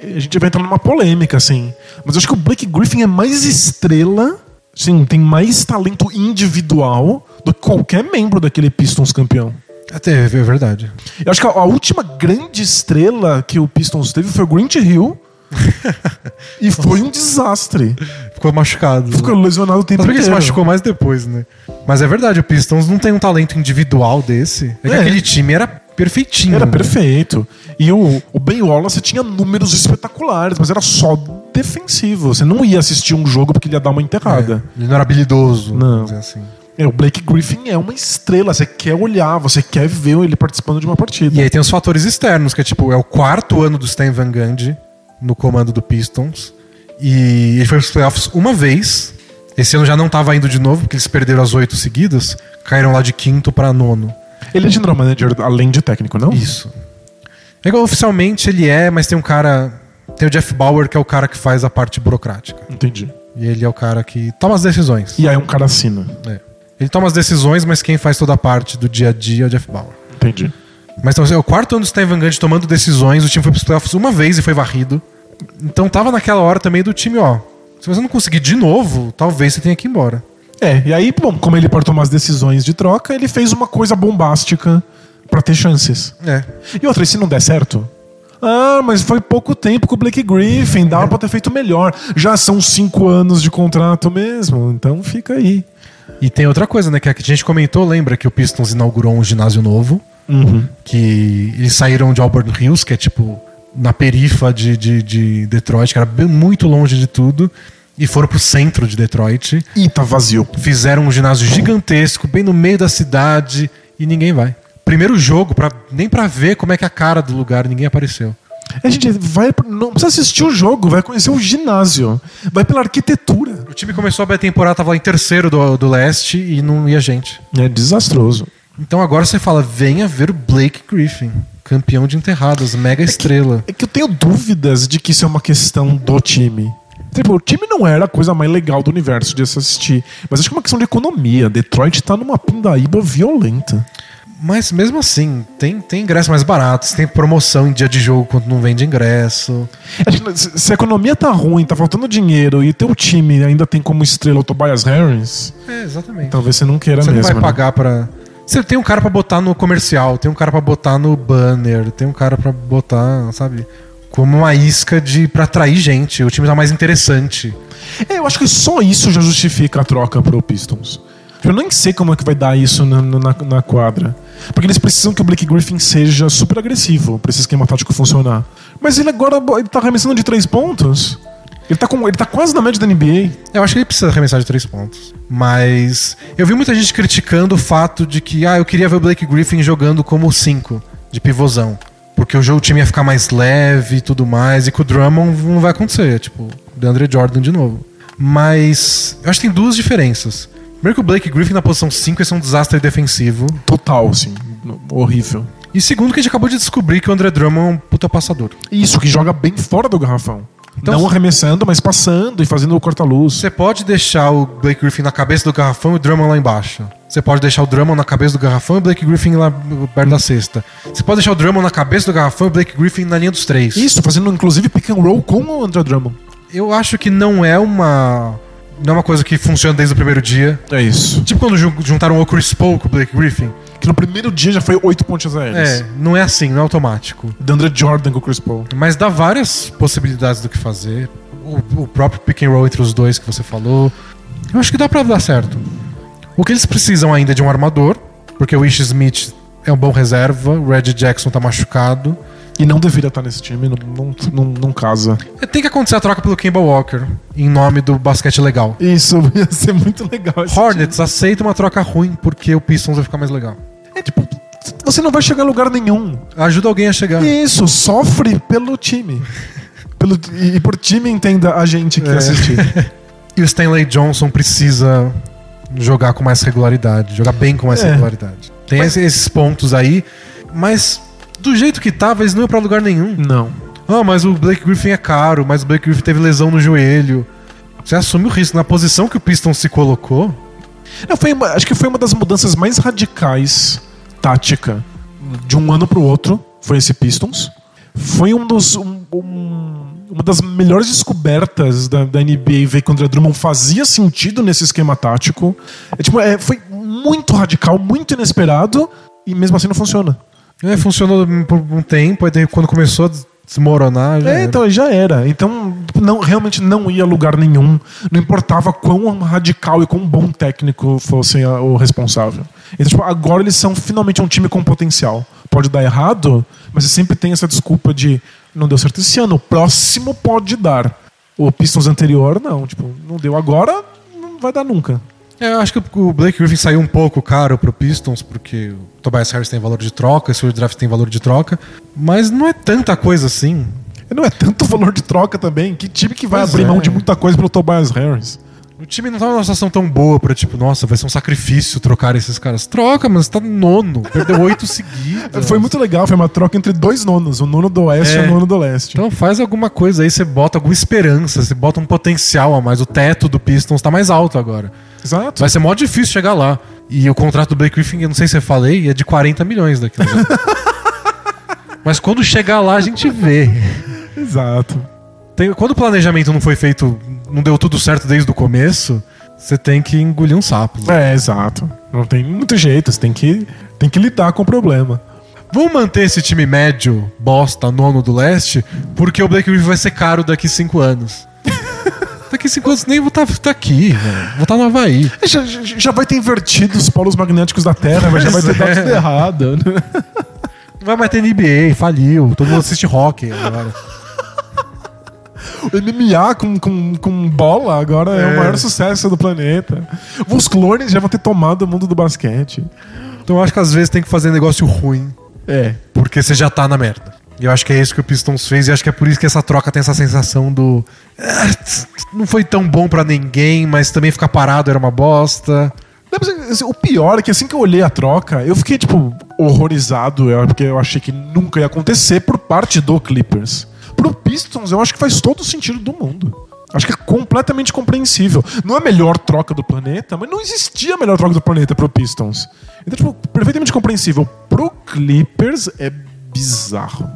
A gente vai entrar numa polêmica, assim. Mas eu acho que o Blake Griffin é mais estrela, sim, tem mais talento individual do que qualquer membro daquele Pistons campeão. Até é verdade. Eu acho que a, a última grande estrela que o Pistons teve foi o Grant Hill. [laughs] e foi um desastre. Ficou machucado. Ficou lesionado o tempo Mas porque ele se inteiro. machucou mais depois, né? Mas é verdade, o Pistons não tem um talento individual desse. É É. aquele time era perfeitinho. Era né? perfeito. E o, o Ben Wallace tinha números espetaculares, mas era só defensivo. Você não ia assistir um jogo porque ele ia dar uma enterrada. Ele não era habilidoso, Não. assim. É, o Blake Griffin é uma estrela. Você quer olhar, você quer ver ele participando de uma partida. E aí tem os fatores externos, que é tipo, é o quarto ano do Stan Van Gundy no comando do Pistons. E ele foi pros playoffs uma vez. Esse ano já não tava indo de novo, porque eles perderam as oito seguidas. Caíram lá de quinto pra nono. Ele é general manager além de técnico, não? Isso. É igual, oficialmente ele é, mas tem um cara. Tem o Jeff Bauer, que é o cara que faz a parte burocrática. Entendi. E ele é o cara que toma as decisões. E aí um cara assina. É. Ele toma as decisões, mas quem faz toda a parte do dia a dia é o Jeff Bauer. Entendi. Mas então, assim, é o quarto ano do Steven Gundy tomando decisões, o time foi pros playoffs uma vez e foi varrido. Então tava naquela hora também do time, ó. Se você não conseguir de novo, talvez você tenha que ir embora. É, e aí, bom, como ele pode tomar as decisões de troca, ele fez uma coisa bombástica pra ter chances. É. E outra, e se não der certo? Ah, mas foi pouco tempo com o Blake Griffin, dava pra ter feito melhor. Já são cinco anos de contrato mesmo, então fica aí. E tem outra coisa, né? Que a gente comentou, lembra que o Pistons inaugurou um ginásio novo. Uhum. Que eles saíram de Auburn Hills, que é tipo na perifa de, de, de Detroit, que era bem, muito longe de tudo. E foram pro centro de Detroit. E tá vazio. Fizeram um ginásio gigantesco, bem no meio da cidade, e ninguém vai. Primeiro jogo, pra, nem pra ver como é que é a cara do lugar, ninguém apareceu. A gente vai, não precisa assistir o jogo, vai conhecer o ginásio, vai pela arquitetura. O time começou a temporada, tava lá em terceiro do, do leste e não ia gente. É desastroso. Então agora você fala, venha ver o Blake Griffin, campeão de enterradas, mega estrela. É que eu tenho dúvidas de que isso é uma questão do time. Tipo, o time não era a coisa mais legal do universo de se assistir. Mas acho que é uma questão de economia. Detroit tá numa pindaíba violenta. Mas mesmo assim, tem, tem ingressos mais baratos, tem promoção em dia de jogo quando não vende ingresso. Se a economia tá ruim, tá faltando dinheiro e teu time ainda tem como estrela o Tobias Harris, É, exatamente. talvez você não queira você mesmo. não vai né? pagar pra. Você tem um cara pra botar no comercial, tem um cara pra botar no banner, tem um cara pra botar, sabe? Como uma isca de para atrair gente. O time tá mais interessante. É, eu acho que só isso já justifica a troca pro Pistons. Eu nem sei como é que vai dar isso na, na, na quadra. Porque eles precisam que o Blake Griffin seja super agressivo pra esse esquema tático funcionar. Mas ele agora ele tá arremessando de três pontos. Ele tá, com, ele tá quase na média da NBA. Eu acho que ele precisa arremessar de três pontos. Mas eu vi muita gente criticando o fato de que, ah, eu queria ver o Blake Griffin jogando como cinco de pivôzão. Porque o jogo o time ia ficar mais leve e tudo mais. E com o Drummond não vai acontecer. Tipo, DeAndre Jordan de novo. Mas eu acho que tem duas diferenças. Primeiro que o Blake Griffin na posição 5 ia ser um desastre defensivo. Total, assim. Horrível. E segundo que a gente acabou de descobrir que o André Drummond é um puta passador. Isso, que joga bem fora do garrafão. Então- Não arremessando, mas passando e fazendo o corta-luz. Você pode deixar o Blake Griffin na cabeça do garrafão e o Drummond lá embaixo. Você pode deixar o Drummond na cabeça do garrafão e o Blake Griffin lá perto da cesta. Você pode deixar o Drummond na cabeça do garrafão e o Blake Griffin na linha dos três. Isso, fazendo inclusive pick and roll com o André Drummond. Eu acho que não é uma. Não é uma coisa que funciona desde o primeiro dia. É isso. Tipo quando jun- juntaram o Chris Paul com o Blake Griffin. Que no primeiro dia já foi oito pontos aéreos. É, não é assim, não é automático. DeAndre Jordan com o Chris Paul. Mas dá várias possibilidades do que fazer. o, o próprio pick and roll entre os dois que você falou. Eu acho que dá pra dar certo. O que eles precisam ainda é de um armador, porque o Ish Smith é um bom reserva, o Red Jackson tá machucado. E não deveria estar nesse time, não, não, não, não casa. É, Tem que acontecer a troca pelo Kemba Walker, em nome do basquete legal. Isso [laughs] ia ser muito legal. Hornets aceita uma troca ruim porque o Pistons vai ficar mais legal. É tipo, você não vai chegar a lugar nenhum. Ajuda alguém a chegar. Isso, sofre pelo time. Pelo, e, e por time entenda a gente que É. assistir. [laughs] E o Stanley Johnson precisa jogar com mais regularidade, jogar bem com mais É. regularidade. Tem Mas- esse- esses pontos aí, mas do jeito que tava, eles não iam pra lugar nenhum. Não. Ah, mas o Blake Griffin é caro, mas o Blake Griffin teve lesão no joelho. Você assume o risco. Na posição que o Pistons se colocou, Não, foi uma- acho que foi uma das mudanças mais radicais tática de um ano pro outro. Foi esse Pistons. Foi um dos. um- um- uma das melhores descobertas da, da NBA ver que o André Drummond fazia sentido nesse esquema tático. É, tipo, é, foi muito radical, muito inesperado, e mesmo assim não funciona. é, funcionou por um tempo, aí quando começou desmoronar, já É, era. então já era. Então, não, realmente não ia a lugar nenhum. Não importava quão radical e quão bom técnico fosse o responsável. Então, tipo, agora eles são finalmente um time com potencial. Pode dar errado, mas você sempre tem essa desculpa de não deu certo esse ano, o próximo pode dar. O Pistons anterior, não. Tipo, não deu agora, não vai dar nunca. É, eu acho que o Blake Griffin saiu um pouco caro pro Pistons, porque o Tobias Harris tem valor de troca, esse draft tem valor de troca, mas não é tanta coisa assim. Não é tanto [laughs] valor de troca também. Que time que vai Pois abrir é. mão de muita coisa pelo Tobias Harris? O time não tá numa situação tão boa pra, tipo, nossa, vai ser um sacrifício trocar esses caras. Troca, mas tá nono. Perdeu oito [laughs] seguidas. Foi muito legal, foi uma troca entre dois nonos, o nono do oeste É. e o nono do leste. Então faz alguma coisa aí, você bota alguma esperança, você bota um potencial a mais. O teto do Pistons tá mais alto agora. Exato. Vai ser mó difícil chegar lá. E o contrato do Blake Griffin, eu não sei se eu falei, é de 40 milhões daquilo. né? [laughs] Mas quando chegar lá, a gente vê. Exato. Tem- quando o planejamento não foi feito, não deu tudo certo desde o começo, você tem que engolir um sapo. É, exato. Não tem muito jeito, você tem que, tem que lidar com o problema. Vamos manter esse time médio, bosta, nono do leste, porque o Blake Griffin vai ser caro daqui cinco anos. [laughs] daqui cinco anos nem vou estar aqui, velho. Vou estar no Havaí. Já, já- já vai ter invertido os polos magnéticos da Terra, mas já vai ter dado é. tudo errado. né? Não vai mais ter NBA, faliu. Todo mundo assiste hockey agora. O MMA com, com, com bola agora é. É. o maior sucesso do planeta. Os clones já vão ter tomado o mundo do basquete. Então eu acho que às vezes tem que fazer negócio ruim, É. porque você já tá na merda. E eu acho que é isso que o Pistons fez, e acho que é por isso que essa troca tem essa sensação do. "Ah, Não foi tão bom pra ninguém, mas também ficar parado era uma bosta. Assim, O pior é que assim que eu olhei a troca, eu fiquei, tipo, horrorizado, porque eu achei que nunca ia acontecer por parte do Clippers. Pro Pistons, eu acho que faz todo o sentido do mundo. Acho que é completamente compreensível. Não é a melhor troca do planeta, mas não existia a melhor troca do planeta pro Pistons. Então, tipo, perfeitamente compreensível. Pro Clippers é bizarro.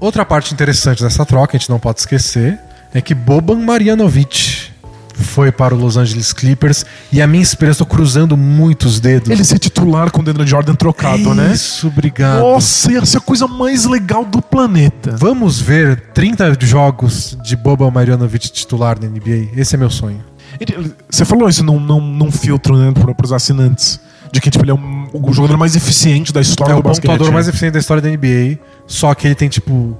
Outra parte interessante dessa troca, a gente não pode esquecer, é que Boban Marjanovic foi para o Los Angeles Clippers e a minha esperança, tô cruzando muitos dedos. Ele ser titular com o Deandre Jordan trocado, né? Isso, obrigado. Nossa, ia ser a coisa mais legal do planeta. Vamos ver 30 jogos de Boban Marjanovic titular na NBA? Esse é meu sonho. Ele- Você falou isso num, num, num filtro, né, pro, pros assinantes. De que tipo, ele é um- o jogador mais eficiente da história É do o basquete. pontuador mais eficiente da história da NBA, só que ele tem, tipo,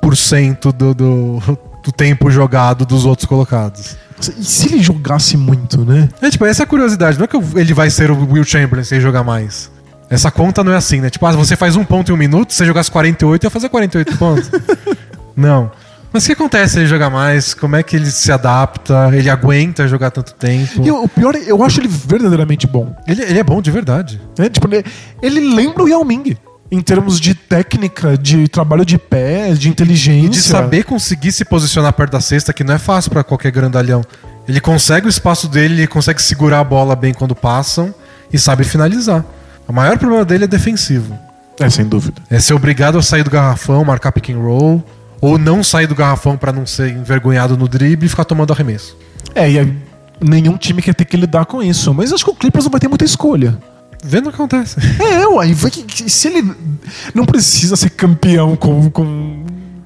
por cento do, do, do tempo jogado dos outros colocados. E se ele jogasse muito, né? É, tipo, essa é a curiosidade. Não é que ele vai ser o Will Chamberlain sem jogar mais. Essa conta não é assim, né? Tipo, ah, você faz um ponto em um minuto, se você jogasse 48, ia fazer 48 pontos. [laughs] não. Mas o que acontece ele jogar mais? Como é que ele se adapta? Ele aguenta jogar tanto tempo? E o pior, é, eu acho ele verdadeiramente bom. Ele, ele é bom de verdade. né? Tipo, ele, ele lembra o Yao Ming. Em termos de técnica, de trabalho de pé, de inteligência. E de saber conseguir se posicionar perto da cesta, que não é fácil pra qualquer grandalhão. Ele consegue o espaço dele, ele consegue segurar a bola bem quando passam e sabe finalizar. O maior problema dele é defensivo. É, sem dúvida. É ser obrigado a sair do garrafão, marcar pick and roll, ou não sair do garrafão pra não ser envergonhado no drible e ficar tomando arremesso. É, e aí, nenhum time quer ter que lidar com isso. Mas acho que o Clippers não vai ter muita escolha. Vendo o que acontece. É, [laughs] uai, vai que, se ele não precisa ser campeão com, com,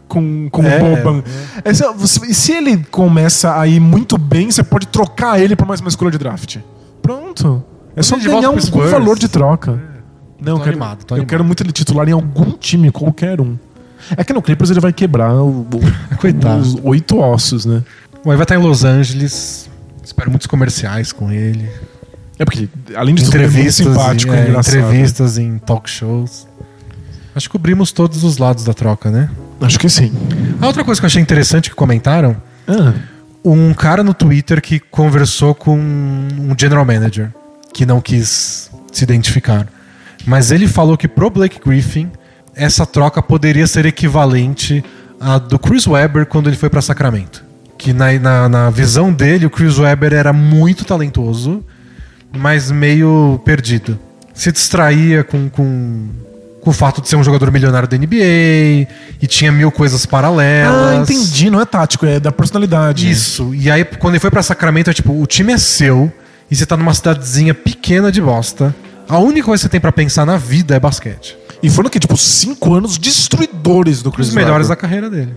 com com, É, o Boban. É, se, você- se ele começa a ir muito bem, você pode trocar ele por mais uma escolha de draft. Pronto. É só ganhar um, valor de troca. Não, eu Tô quero, animado, eu animado. quero muito ele titular em algum time, qualquer um. É que no Clippers ele vai quebrar o, [laughs] Coitado. os oito ossos, né? Bom, ele vai estar em Los Angeles. Espero muitos comerciais com ele. É porque, além de tudo, ele é Entrevistas, simpático, em, é, é, engraçado. entrevistas em talk shows. Acho que cobrimos todos os lados da troca, né? Acho que sim. A outra coisa que eu achei interessante que comentaram, Ah, um cara no Twitter que conversou com um general manager que não quis se identificar. Mas ele falou que pro Blake Griffin essa troca poderia ser equivalente à do Chris Webber quando ele foi para Sacramento. Que na, na, na visão dele, o Chris Webber era muito talentoso, mas meio perdido. Se distraía com, com, com o fato de ser um jogador milionário da NBA e tinha mil coisas paralelas. Ah, entendi. Não é tático, é da personalidade. Isso. E aí, quando ele foi pra Sacramento, é tipo, o time é seu e você tá numa cidadezinha pequena de bosta. A única coisa que você tem pra pensar na vida é basquete. E foram que tipo cinco anos destruidores do Chris Os melhores da carreira dele.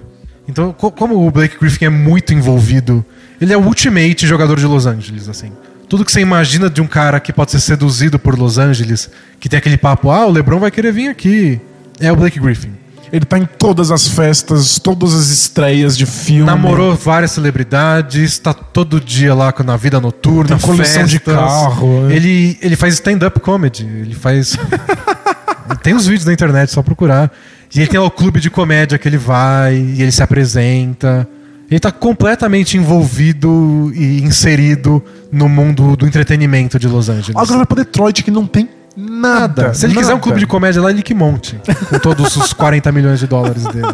Então, co- como o Blake Griffin é muito envolvido, ele é o ultimate jogador de Los Angeles, assim. Tudo que você imagina de um cara que pode ser seduzido por Los Angeles, que tem aquele papo, ah, o LeBron vai querer vir aqui, é o Blake Griffin. Ele tá em todas as festas, todas as estreias de filme. Namorou várias celebridades, tá todo dia lá na vida noturna, Tem coleção de festas. carro, é. Ele, ele faz stand-up comedy. Ele faz. [laughs] tem os vídeos na internet, só procurar. E ele tem lá o clube de comédia que ele vai, e ele se apresenta. Ele tá completamente envolvido e inserido no mundo do entretenimento de Los Angeles. Agora vai pra Detroit, que não tem nada. Se ele quiser um nada. clube de comédia lá, ele que monte. Com todos os 40 milhões de dólares dele.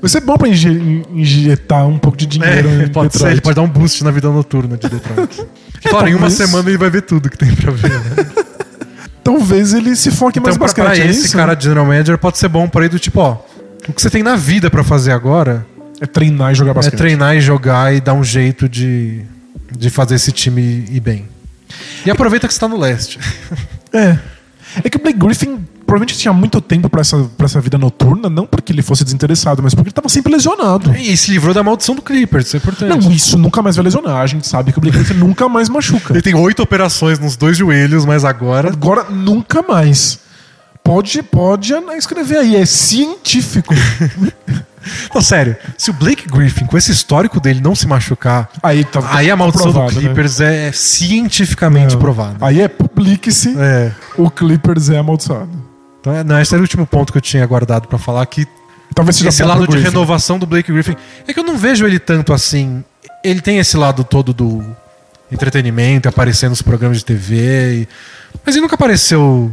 Vai ser bom pra inje- injetar um pouco de dinheiro É, em pode Detroit. ser, ele pode dar um boost na vida noturna de Detroit. [laughs] É, claro, em uma semana ele vai ver tudo que tem pra ver. Né? Talvez ele se foque mais Então, no pra, basquete. pra é esse isso? cara de general manager, pode ser bom pra ele do tipo, ó. O que você tem na vida pra fazer agora É treinar e jogar basquete. é treinar e jogar e dar um jeito de, de fazer esse time ir bem. E aproveita que você tá no leste. É. É que o Blake Griffin provavelmente tinha muito tempo pra essa, pra essa vida noturna, não porque ele fosse desinteressado, mas porque ele tava sempre lesionado. E se livrou da maldição do Clippers, isso é importante. Não, isso nunca mais vai lesionar. A gente sabe que o Blake Griffin [laughs] nunca mais machuca. Ele tem oito operações nos dois joelhos, mas agora. Agora, nunca mais. Pode, pode escrever aí, é científico. [laughs] Não, sério, se o Blake Griffin, com esse histórico dele, não se machucar, Aí, tá aí a maldição do né? Clippers é cientificamente provada. Aí é publique-se, É. o Clippers é amaldiçoado. Então, é, não, esse era o último ponto que eu tinha guardado pra falar que Talvez seja esse lado de renovação do Blake Griffin é que eu não vejo ele tanto assim. Ele tem esse lado todo do entretenimento, aparecer nos programas de TV, mas ele nunca apareceu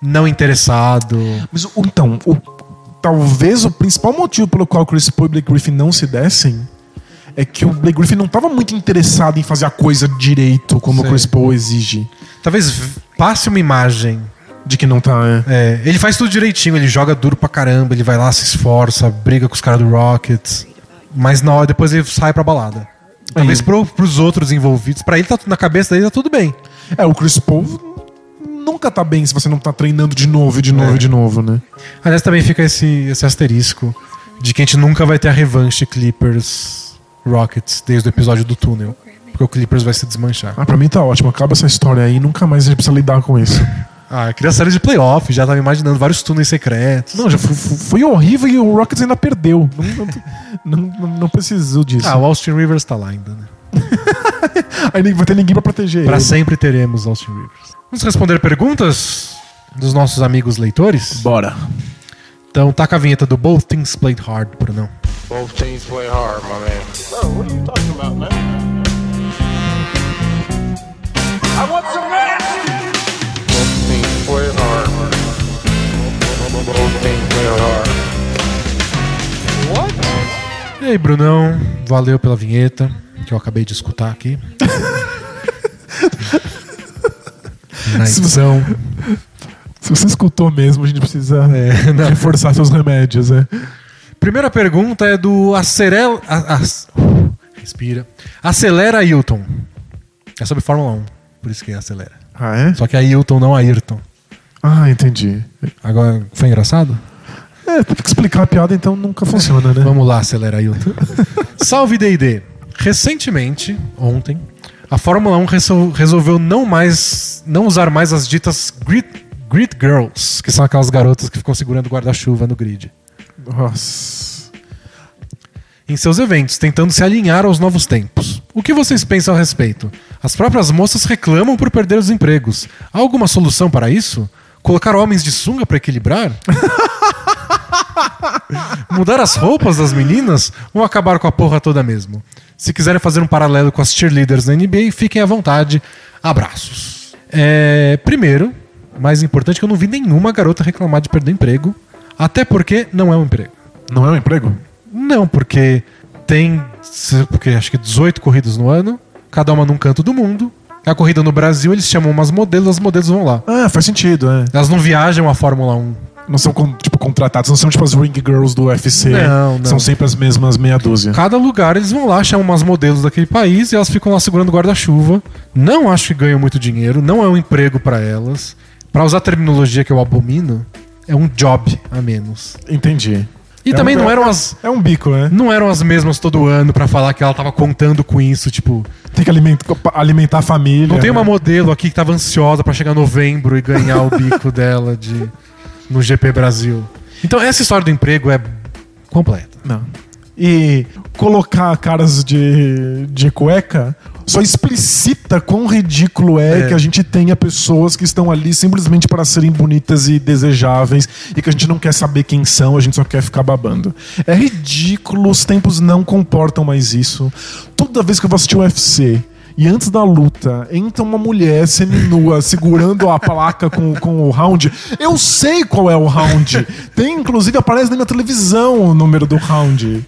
não interessado. Mas, então, o- talvez o principal motivo pelo qual o Chris Paul e Blake Griffin não se dessem é que o Blake Griffin não estava muito interessado em fazer a coisa direito como Sei. o Chris Paul exige. Talvez passe uma imagem. De que não tá. É. É, ele faz tudo direitinho, ele joga duro pra caramba, ele vai lá, se esforça, briga com os caras do Rockets, mas na hora depois ele sai pra balada. Talvez pro, pros outros envolvidos, pra ele tá, na cabeça dele tá tudo bem. É, o Chris Paul nunca tá bem se você não tá treinando de novo, e de novo, É. e de novo, né? Aliás, também fica esse, esse asterisco de que a gente nunca vai ter a revanche Clippers Rockets desde o episódio do túnel. Porque o Clippers vai se desmanchar. Ah, pra mim tá ótimo. Acaba essa história aí, nunca mais a gente precisa lidar com isso. [laughs] Ah, queria série de playoff, já tava imaginando vários túneis secretos. Não, já foi, foi horrível e o Rockets ainda perdeu. Não, não, não, não precisou disso. Ah, o Austin Rivers tá lá ainda, né? [laughs] Aí nem vai ter ninguém pra proteger Pra ele. sempre teremos Austin Rivers. Vamos responder perguntas dos nossos amigos leitores? Bora. Então taca a vinheta do Both Things Played Hard, Brunão. Both teams play hard, my man. Bro, what are you talking about, man? E aí, Brunão, valeu pela vinheta que eu acabei de escutar aqui. [laughs] Na edição. Se você escutou mesmo, a gente precisa É, não. reforçar seus remédios, é. Primeira pergunta é do Acerel. a- respira. Acelera Ailton. É sobre Fórmula 1, por isso que é acelera. Ah, é? Só que é Ailton, não Ayrton. Ah, entendi. Agora, foi engraçado? É, tem que explicar a piada, então nunca funciona, né? Vamos lá, acelera Ailton. [laughs] Salve D&D. Recentemente, ontem, a Fórmula 1 resol- resolveu não mais não usar mais as ditas grid, grid girls, que são aquelas garotas que ficam segurando guarda-chuva no grid. Nossa. Em seus eventos, tentando se alinhar aos novos tempos. O que vocês pensam a respeito? As próprias moças reclamam por perder os empregos. Há alguma solução para isso? Colocar homens de sunga para equilibrar? [laughs] [laughs] Mudar as roupas das meninas ou acabar com a porra toda mesmo? Se quiserem fazer um paralelo com as cheerleaders da NBA, fiquem à vontade. Abraços. É, primeiro, mais importante, que eu não vi nenhuma garota reclamar de perder emprego. Até porque não é um emprego. Não é um emprego? Não, porque tem porque acho que 18 corridas no ano, cada uma num canto do mundo. A corrida no Brasil, eles chamam umas modelos, as modelos vão lá. Ah, faz sentido, é. Elas não viajam a Fórmula 1. Não são tipo contratados, não são tipo as ring girls do UFC. Não, não. São sempre as mesmas meia dúzia. Cada lugar eles vão lá, chamam umas modelos daquele país e elas ficam lá segurando guarda-chuva. Não acho que ganham muito dinheiro, não é um emprego pra elas. Pra usar a terminologia que eu abomino, é um job a menos. Entendi. E É também um- não eram as É um bico, né? não eram as mesmas todo ano pra falar que ela tava contando com isso, tipo, Tem que alimentar, alimentar a família. Não tem uma né? modelo aqui que tava ansiosa pra chegar novembro e ganhar o bico [laughs] dela de no GP Brasil. Então essa história do emprego é completa. Não. E colocar caras de, de cueca só explicita quão ridículo é, É. que a gente tenha pessoas que estão ali simplesmente para serem bonitas e desejáveis e que a gente não quer saber quem são, a gente só quer ficar babando. É ridículo, os tempos não comportam mais isso. Toda vez que eu vou assistir o UFC e antes da luta entra uma mulher seminua segurando a placa com, com o round, eu sei qual é o round. Tem, inclusive, aparece na minha televisão o número do round.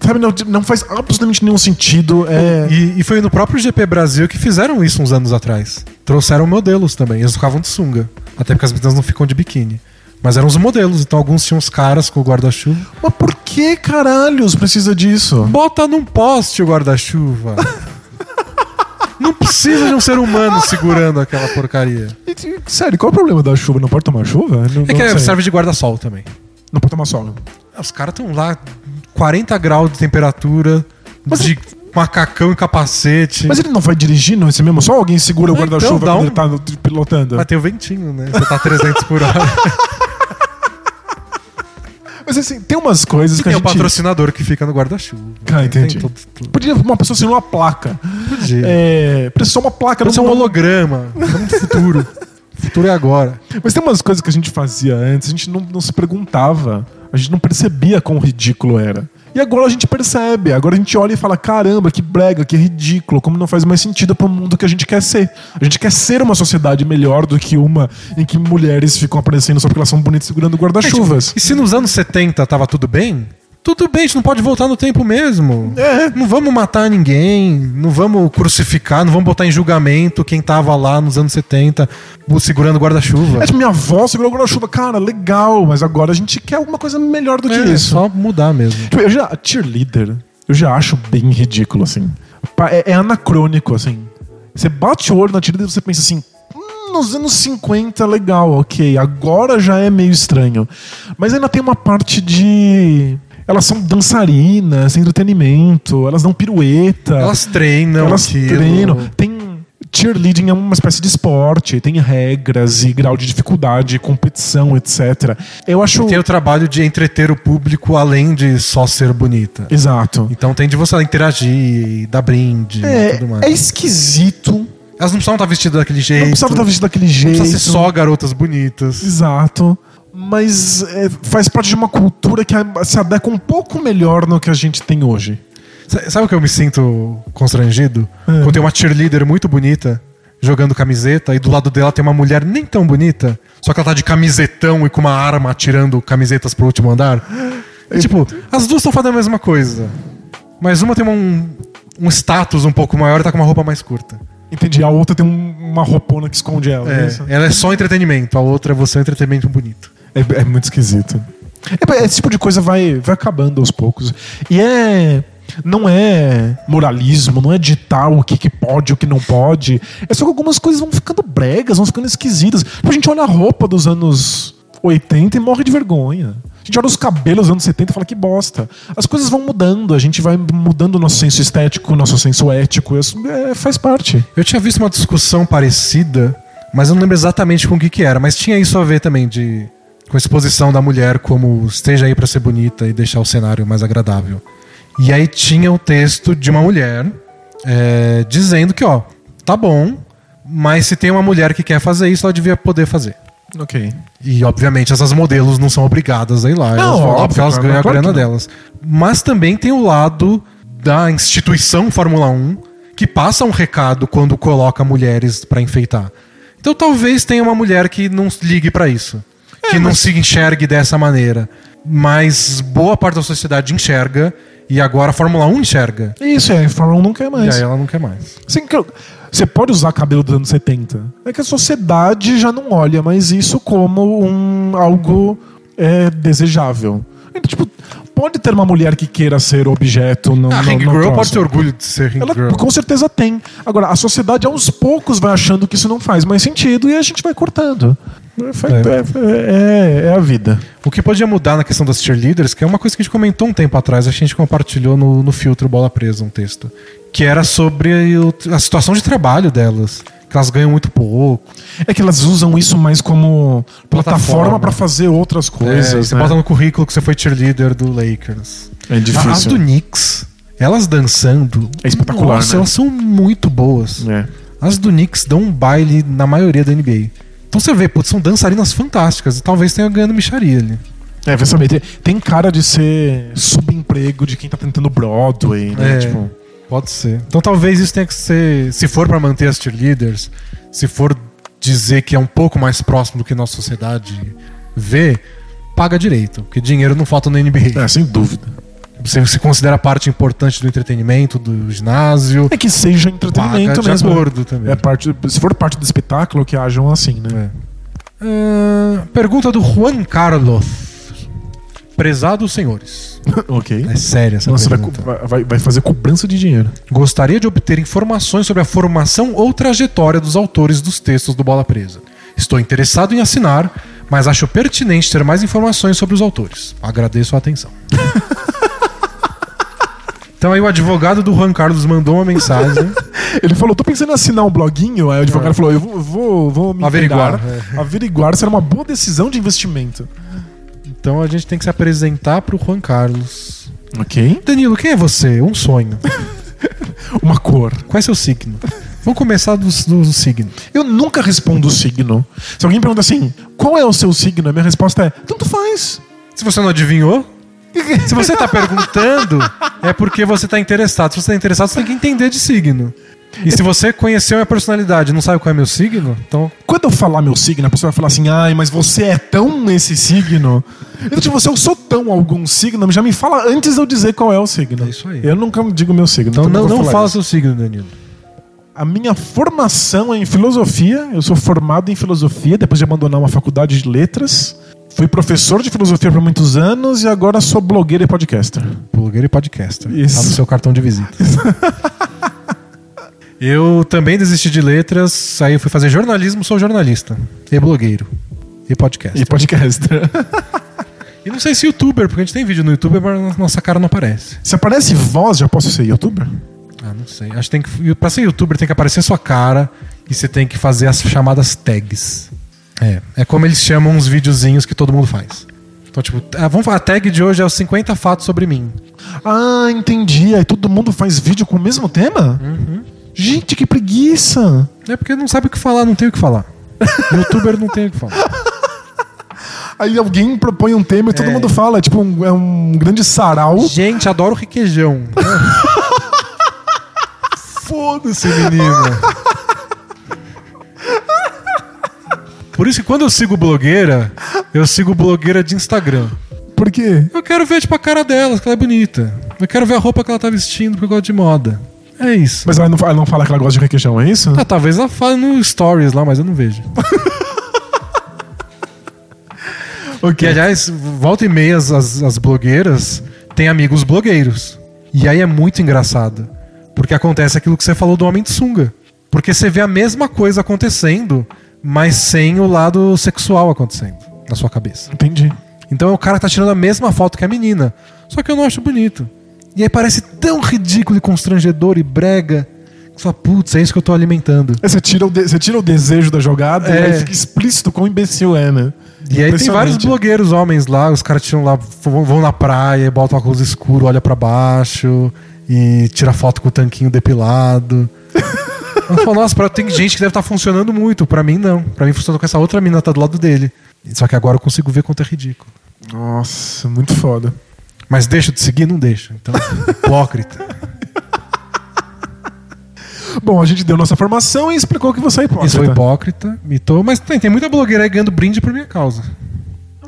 Sabe, não, não faz absolutamente nenhum sentido. É... E, e foi no próprio GP Brasil que fizeram isso uns anos atrás. Trouxeram modelos também. Eles ficavam de sunga. Até porque as meninas não ficam de biquíni. Mas eram os modelos, então alguns tinham os caras com o guarda-chuva. Mas por que caralhos precisa disso? Bota num poste o guarda-chuva. [laughs] não precisa de um ser humano segurando aquela porcaria. Sério, qual é o problema da chuva? Não pode tomar chuva? Não, É que não sei. serve de guarda-sol também. Não pode tomar sol. Os caras estão lá, 40 graus de temperatura, Mas de macacão e capacete. Mas ele não vai dirigindo esse mesmo? Só alguém segura o então guarda-chuva dá quando um- ele tá pilotando? Mas tem o ventinho, né? Você tá 300 por hora. [laughs] Mas assim, tem umas coisas E que a tem o gente... patrocinador que fica no guarda-chuva. Ah, entendi. Podia uma pessoa assinar uma placa. Podia. É, precisa só uma placa. Ser um holograma. Vamos pro futuro. O [laughs] futuro é agora. Mas tem umas coisas que a gente fazia antes, a gente não, não se perguntava, a gente não percebia quão ridículo era. E agora a gente percebe, agora a gente olha e fala: caramba, que brega, que ridículo, como não faz mais sentido pro mundo que a gente quer ser. A gente quer ser uma sociedade melhor do que uma em que mulheres ficam aparecendo só porque elas são bonitas segurando guarda-chuvas. E se nos anos 70 tava tudo bem? Tudo bem, a gente não pode voltar no tempo mesmo. É. Não vamos matar ninguém, não vamos crucificar, não vamos botar em julgamento quem tava lá nos anos 70 segurando guarda-chuva. É, tipo, minha avó segurou guarda-chuva, cara, legal, mas agora a gente quer alguma coisa melhor do que É, isso. só mudar mesmo. Tipo, eu já, cheerleader, eu já acho bem ridículo, assim. É, é anacrônico, assim. Você bate o olho na cheerleader e você pensa assim. "Hum, Nos anos 50, legal, ok. Agora já é meio estranho. Mas ainda tem uma parte de. Elas são dançarinas, entretenimento, elas dão pirueta. Elas treinam elas aquilo. treinam. Tem. Cheerleading é uma espécie de esporte, tem regras e grau de dificuldade, competição, etc. Eu acho. Tem o trabalho de entreter o público além de só ser bonita. Exato. Então tem de você interagir, dar brinde e É, tudo mais. é esquisito. Elas não precisavam estar vestidas daquele jeito. Não precisava estar vestido daquele Não jeito. precisa ser só garotas bonitas. Exato. Mas é, faz parte de uma cultura que se adequa um pouco melhor no que a gente tem hoje. Sa- Sabe o que eu me sinto constrangido? É. Quando tem uma cheerleader muito bonita jogando camiseta e do lado dela tem uma mulher nem tão bonita, só que ela tá de camisetão e com uma arma atirando camisetas pro último andar. E, tipo, as duas estão fazendo a mesma coisa. Mas uma tem um, um status um pouco maior e tá com uma roupa mais curta. Entendi. A outra tem um- uma roupona que esconde ela. É, é isso? ela é só entretenimento, a outra é você um entretenimento bonito. É, é muito esquisito. É, esse tipo de coisa vai, vai acabando aos poucos. E é. Não é moralismo, não é ditar o que, que pode e o que não pode. É só que algumas coisas vão ficando bregas, vão ficando esquisitas. Tipo, a gente olha a roupa dos anos 80 e morre de vergonha. A gente olha os cabelos dos anos 70 e fala que bosta. As coisas vão mudando, a gente vai mudando o nosso senso estético, o nosso senso ético. Isso é, faz parte. Eu tinha visto uma discussão parecida, mas eu não lembro exatamente com o que que era. Mas tinha isso a ver também de com a exposição da mulher como esteja aí pra ser bonita e deixar o cenário mais agradável. E aí tinha o texto de uma mulher é, dizendo que, ó, tá bom, mas se tem uma mulher que quer fazer isso, ela devia poder fazer. Ok. E, obviamente, essas modelos não são obrigadas a ir lá. Não, elas vão lá porque elas ganham a grana delas. Mas também tem o lado da instituição Fórmula 1 que passa um recado quando coloca mulheres pra enfeitar. Então talvez tenha uma mulher que não ligue pra isso. É, [laughs] que não se enxergue dessa maneira. Mas boa parte da sociedade enxerga e agora a Fórmula 1 enxerga. Isso, é, a Fórmula 1 não quer mais. E aí ela não quer mais. Assim, eu- você pode usar cabelo dos anos 70. É que a sociedade já não olha mais isso como um algo é, desejável. Então, tipo, pode ter uma mulher que queira ser objeto no, A no, Ring Girl pode ter orgulho de ser Ring Ela Girl. com certeza tem. Agora, a sociedade aos poucos vai achando que isso não faz mais sentido e a gente vai cortando. É, É. é- é- é a vida. O que podia mudar na questão das cheerleaders, que é uma coisa que a gente comentou um tempo atrás, a gente compartilhou no, no filtro Bola Presa um texto, que era sobre o- a situação de trabalho delas, que elas ganham muito pouco. É que elas usam isso mais como plataforma para fazer outras É, coisas. você né? bota no currículo que você foi cheerleader do Lakers. É difícil. As do Knicks, elas dançando, É espetacular, nossa, né? elas são muito boas. É. As do Knicks dão um baile na maioria da NBA. Então você vê, putz, são dançarinas fantásticas e talvez tenha ganhando micharia ali. É, vai saber. Tem, tem cara de ser subemprego de quem tá tentando Broadway, né? É. Tipo, Pode ser. Então talvez isso tenha que ser. Se for pra manter as cheerleaders, se for dizer que é um pouco mais próximo do que nossa sociedade vê, paga direito. Porque dinheiro não falta na NBA. é, sem dúvida. Você se considera parte importante do entretenimento, do ginásio. É que seja entretenimento paga de mesmo. acordo também. É parte, se for parte do espetáculo, que hajam assim, né? É. Ah, pergunta do Juan Carlos. Prezados senhores. [laughs] ok. É séria essa Nossa, vai, pergunta. co- vai, vai fazer cobrança de dinheiro. Gostaria de obter informações sobre a formação ou trajetória dos autores dos textos do Bola Presa. Estou interessado em assinar, mas acho pertinente ter mais informações sobre os autores. Agradeço a atenção. [laughs] então aí o advogado do Juan Carlos mandou uma mensagem. [laughs] Ele falou, tô pensando em assinar um bloguinho. Aí o advogado falou, eu vou, vou, vou me Averiguar, inteirar, [laughs] averiguar se era uma boa decisão de investimento. Então a gente tem que se apresentar pro Juan Carlos. Ok. Danilo, quem é você? Um sonho. [laughs] Uma cor. Qual é seu signo? Vamos começar do, do signo. Eu nunca respondo o signo. Se alguém pergunta assim, qual é o seu signo? A minha resposta é, tanto faz. Se você não adivinhou, se você tá perguntando, é porque você tá interessado. Se você tá interessado, você tem que entender de signo. E se você conheceu minha personalidade e não sabe qual é meu signo, então. Quando eu falar meu signo, a pessoa vai falar assim, ai, mas você é tão esse signo. Eu, tipo, se eu sou tão algum signo, já me fala antes de eu dizer qual é o signo. É isso aí. Eu nunca digo meu signo. Então não, vou não falar fala seu signo, Danilo. A minha formação é em filosofia. Eu sou formado em filosofia depois de abandonar uma faculdade de letras. Fui professor de filosofia por muitos anos e agora sou blogueiro e podcaster. Blogueiro e podcaster. Isso. Tá no seu cartão de visita. [laughs] eu também desisti de letras, aí fui fazer jornalismo, sou jornalista. E blogueiro. E podcaster. E podcaster. E não sei se youtuber, porque a gente tem vídeo no YouTube, mas nossa cara não aparece. Se aparece voz, já posso ser youtuber? Ah, não sei. Acho que tem que. Pra ser youtuber tem que aparecer sua cara e você tem que fazer as chamadas tags. É. É como eles chamam os videozinhos que todo mundo faz. Então, tipo, ah, vamos falar, a tag de hoje é os 50 fatos sobre mim. Ah, entendi. Aí todo mundo faz vídeo com o mesmo tema? Gente, que preguiça! É porque não sabe o que falar, não tem o que falar. [laughs] Youtuber não tem o que falar. Aí alguém propõe um tema e todo É. mundo fala. É tipo um, é um grande sarau. Gente, adoro requeijão. [laughs] Foda-se, menina. [laughs] Por isso que quando eu sigo blogueira, eu sigo blogueira de Instagram. Por quê? Eu quero ver, tipo, a cara dela, que ela é bonita. Eu quero ver a roupa que ela tá vestindo, porque eu gosto de moda. É isso. Mas ela não, ela não fala que ela gosta de requeijão, é isso? Ah, talvez ela fale no stories lá, mas eu não vejo. [laughs] Que, aliás, volta e meia as, as, as blogueiras têm amigos blogueiros. E aí é muito engraçado. Porque acontece aquilo que você falou do homem de sunga. Porque você vê a mesma coisa acontecendo, mas sem o lado sexual acontecendo. na sua cabeça. Entendi. Então é o cara tá tirando a mesma foto que a menina. Só que eu não acho bonito. E aí parece tão ridículo e constrangedor e brega. Que você fala, putz, é isso que eu tô alimentando. Aí Você tira, o de- você tira o desejo da jogada É. e aí fica explícito quão imbecil é, né? E aí tem Impressionante. vários blogueiros homens lá, os caras tiram lá, vão vão na praia, botam óculos escuro, olha pra baixo e tira foto com o tanquinho depilado. Eu falo, nossa, pra, tem gente que deve estar funcionando muito. Pra mim, não. Pra mim funciona com essa outra mina que tá do lado dele. Só que agora eu consigo ver quanto é ridículo. Nossa, muito foda. Mas deixa de seguir? Não deixa. Então, hipócrita. Bom, a gente deu nossa formação e explicou que você é hipócrita. Isso foi hipócrita, mitou. Mas tem, tem muita blogueira aí ganhando brinde por minha causa.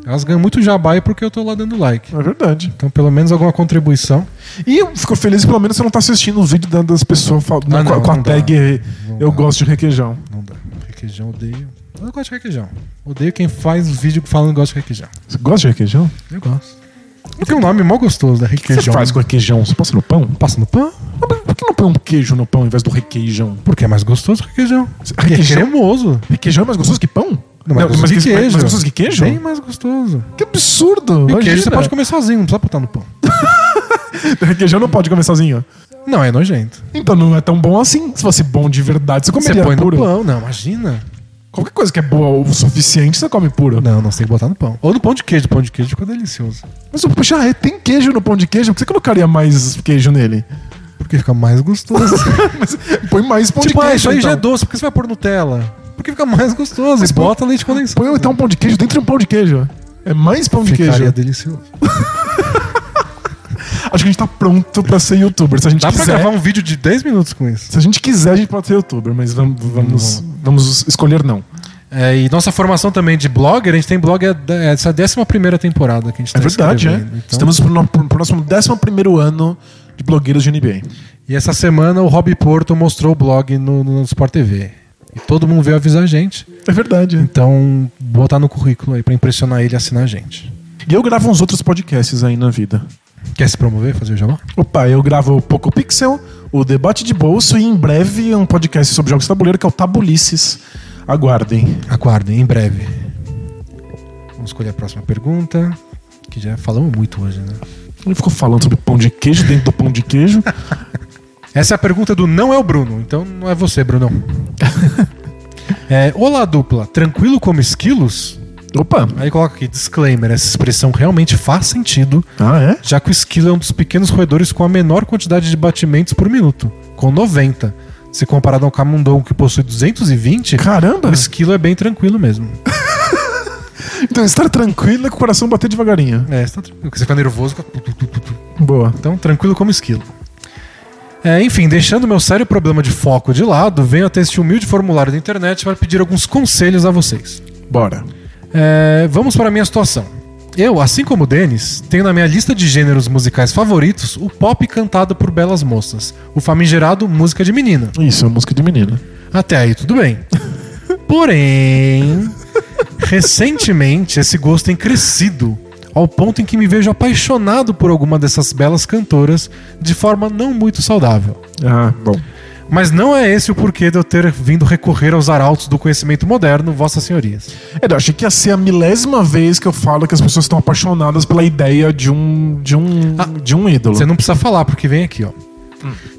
Elas ganham muito jabai porque eu tô lá dando like. É verdade. Então, pelo menos alguma contribuição. E eu fico feliz pelo menos você não tá assistindo o vídeo da- das pessoas Ah, com, a- não, com a dá. tag Não Eu dá. gosto de requeijão. Não dá. Requeijão, odeio. Eu não gosto de requeijão. Odeio quem faz vídeo falando que gosta de requeijão. Você gosta de requeijão? Eu gosto. Tem um nome mó gostoso, né? O que Requeijão. você faz com requeijão? Você passa no pão? Passa no pão? Por que não põe um queijo no pão ao invés do requeijão? Porque é mais gostoso que requeijão. Requeijão? É cremoso. Requeijão é mais gostoso que pão? Não, mais gostoso que queijo. Mais gostoso que queijo? Bem mais gostoso. Que absurdo! E queijo você pode comer sozinho, não precisa botar no pão. [laughs] Requeijão não pode comer sozinho. Não, é nojento. Então não é tão bom assim. Se fosse bom de verdade, você Você comeria põe puro. no pão. Não, imagina. Qualquer coisa que é boa o suficiente, você come puro. Não, não, você tem que botar no pão. Ou no pão de queijo. Pão de queijo ficou delicioso. Mas o puxa, tem queijo no pão de queijo, por que você colocaria mais queijo nele? Porque fica mais gostoso. [laughs] Mas põe mais pão tipo, de ah, queijo. isso aí já é então. doce. Por que você vai pôr Nutella? Porque fica mais gostoso. e põe- bota leite condensado. Põe então um pão de queijo dentro de um pão de queijo. É mais pão de Ficaria queijo. delicioso. [laughs] Acho que a gente tá pronto pra ser youtuber. Se a gente Dá pra quiser. gravar um vídeo de 10 minutos com isso. Se a gente quiser, a gente pode ser youtuber, mas vamos, vamos, vamos escolher não. É, e nossa formação também de blogger, a gente tem blog é é essa 11 primeira temporada que a gente É tá verdade, é. Então- Estamos pro, no- pro próximo 11 ano de blogueiros de NBA. E essa semana o Rob Porto mostrou o blog no, no Sport TV. E todo mundo veio avisar a gente. É verdade. Então, botar no currículo aí pra impressionar ele e assinar a gente. E eu gravo uns outros podcasts aí na vida. Quer se promover, fazer o jabá? Opa, eu gravo o Poco Pixel, o Debate de Bolso e em breve um podcast sobre jogos de tabuleiro que é o Tabulices. Aguardem. Aguardem, em breve. Vamos escolher a próxima pergunta. Que já falamos muito hoje, né? Ele ficou falando sobre pão de queijo dentro do pão de queijo. [laughs] Essa é a pergunta do não é o Bruno, então não é você, Brunão. [laughs] é, Olá, dupla. Tranquilo como esquilos? Opa! Aí coloca aqui, disclaimer, essa expressão realmente faz sentido, Ah, é? já que o esquilo é um dos pequenos roedores com a menor quantidade de batimentos por minuto, com 90. Se comparado ao camundongo que possui 220, Caramba! o esquilo é bem tranquilo mesmo. [laughs] Então estar tranquilo é com o coração bater devagarinho. É, você tá tranquilo. porque Você fica nervoso. Boa. então tranquilo como esquilo. É, enfim, deixando meu sério problema de foco de lado, venho até este humilde formulário da internet para pedir alguns conselhos a vocês. Bora. É, vamos para a minha situação. Eu, assim como o Denis, tenho na minha lista de gêneros musicais favoritos o pop cantado por belas moças, o famigerado música de menina. Isso, é música de menina. Até aí tudo bem. [laughs] Porém, recentemente esse gosto tem crescido ao ponto em que me vejo apaixonado por alguma dessas belas cantoras de forma não muito saudável. Ah, bom. Mas não é esse o porquê de eu ter vindo recorrer aos arautos do conhecimento moderno, vossas senhorias. É, eu achei que ia ser a milésima vez que eu falo que as pessoas estão apaixonadas pela ideia de um de um de um ídolo. Você não precisa falar, porque vem aqui, ó.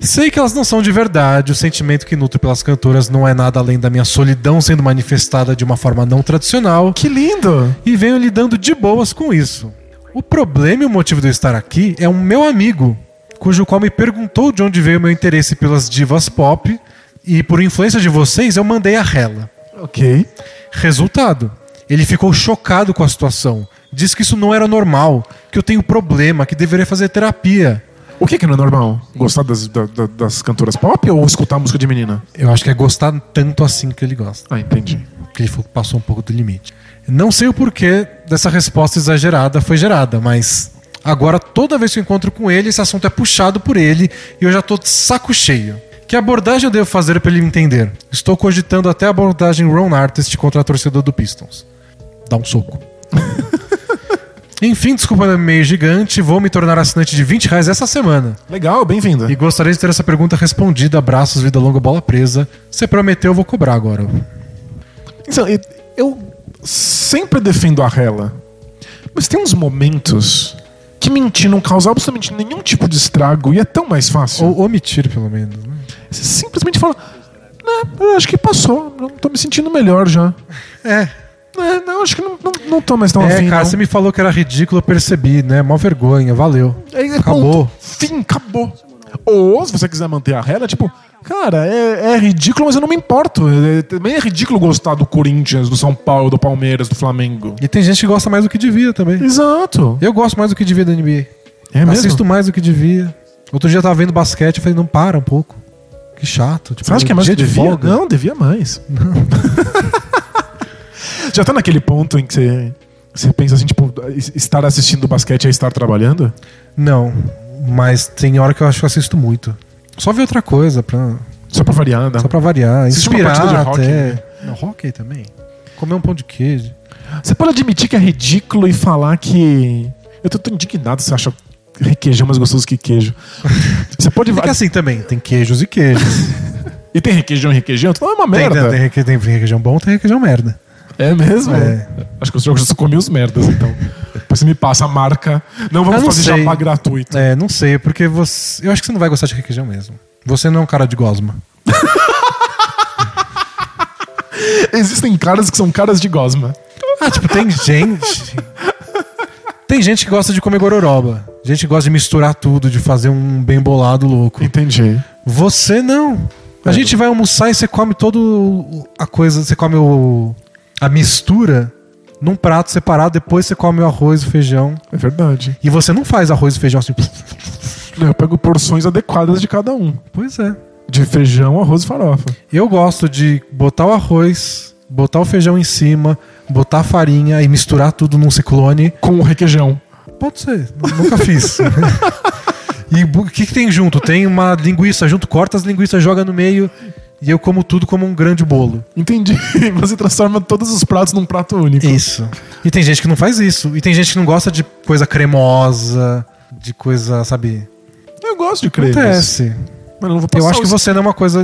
Sei que elas não são de verdade, o sentimento que nutro pelas cantoras não é nada além da minha solidão sendo manifestada de uma forma não tradicional, Que lindo! e venho lidando de boas com isso. O problema e o motivo de eu estar aqui é um meu amigo, cujo qual me perguntou de onde veio o meu interesse pelas divas pop, e por influência de vocês eu mandei a rela. Ok. Resultado: ele ficou chocado com a situação. Diz que isso não era normal, que eu tenho problema, que deveria fazer terapia. O que que não é normal? Gostar das, da- da- das cantoras pop ou escutar música de menina? Eu acho que é gostar tanto assim que ele gosta. Ah, entendi. Que ele passou um pouco do limite. Não sei o porquê dessa resposta exagerada foi gerada, mas agora toda vez que eu encontro com ele, esse assunto é puxado por ele e eu já tô de saco cheio. Que abordagem eu devo fazer para ele me entender? Estou cogitando até a abordagem Ron Artist contra a torcedor do Pistons. Dá um soco. [laughs] Enfim, desculpa meu meio gigante, vou me tornar assinante de 20 reais essa semana. Legal, bem-vinda. E gostaria de ter essa pergunta respondida. Abraços, vida longa, bola presa. Você prometeu, eu vou cobrar agora. Então, eu- sempre defendo a Hela. Mas tem uns momentos que mentir não causa absolutamente nenhum tipo de estrago e é tão mais fácil. Ou omitir, pelo menos. né? Você simplesmente fala, né, acho que passou, não tô me sentindo melhor já. É. É, não, acho que não, não, não tô mais tão É, afim. cara, não. você me falou que era ridículo, eu percebi, né? Mó vergonha, valeu. Aí, Acabou. ponto. Fim, acabou. Ou, se você quiser manter a rela, tipo, cara, é, é ridículo, mas eu não me importo. É- também é ridículo gostar do Corinthians, do São Paulo, do Palmeiras, do Flamengo. E tem gente que gosta mais do que devia também. Exato. Eu gosto mais do que devia da NBA. É mesmo? Assisto mais do que devia. Outro dia eu tava vendo basquete e falei, não para um pouco. Que chato. Tipo, Você acha que é mais dia que de devia? folga. Não, devia mais. [laughs] Já tá naquele ponto em que você, você pensa assim, tipo, es- estar assistindo basquete é estar trabalhando? Não, mas tem hora que eu acho que eu assisto muito. Só ver outra coisa, pra, Só pra variar, né? só pra variar. Assiste uma Inspirar de hockey, até. né? Não, hockey também. Comer um pão de queijo. Você pode admitir que é ridículo e falar que. Eu tô, tô indignado você acha requeijão mais gostoso que queijo. [laughs] Você pode. Fica assim também, tem queijos e queijos. [laughs] E tem requeijão e requeijão? Então é uma tem, merda. tem, reque- tem requeijão bom, tem requeijão merda. É mesmo? É. Acho que os jogos comi os merdas, então. Depois você me passa a marca. Não vamos não fazer sei. jabá gratuito. É, não sei, porque você. Eu acho que você não vai gostar de requeijão mesmo. Você não é um cara de gosma. [laughs] Existem caras que são caras de gosma. Ah, tipo, tem gente. Tem gente que gosta de comer gororoba. Gente que gosta de misturar tudo, de fazer um bem bolado louco. Entendi. Você não. A É. gente vai almoçar e você come todo a coisa, você come o a mistura num prato separado, depois você come o arroz e o feijão. É verdade. E você não faz arroz e feijão assim. Eu pego porções adequadas de cada um. Pois é. De feijão, arroz e farofa. Eu gosto de botar o arroz, botar o feijão em cima, botar a farinha e misturar tudo num ciclone. Com o requeijão. Pode ser, nu- nunca fiz. [laughs] e o que, que tem junto? Tem uma linguiça junto, corta as linguiças, joga no meio e eu como tudo como um grande bolo. Entendi. [laughs] Você transforma todos os pratos num prato único. Isso. E tem gente que não faz isso. E tem gente que não gosta de coisa cremosa, de coisa, sabe? Eu gosto de cremes. Acontece. Mas não vou Eu passar acho que os- você não é uma coisa.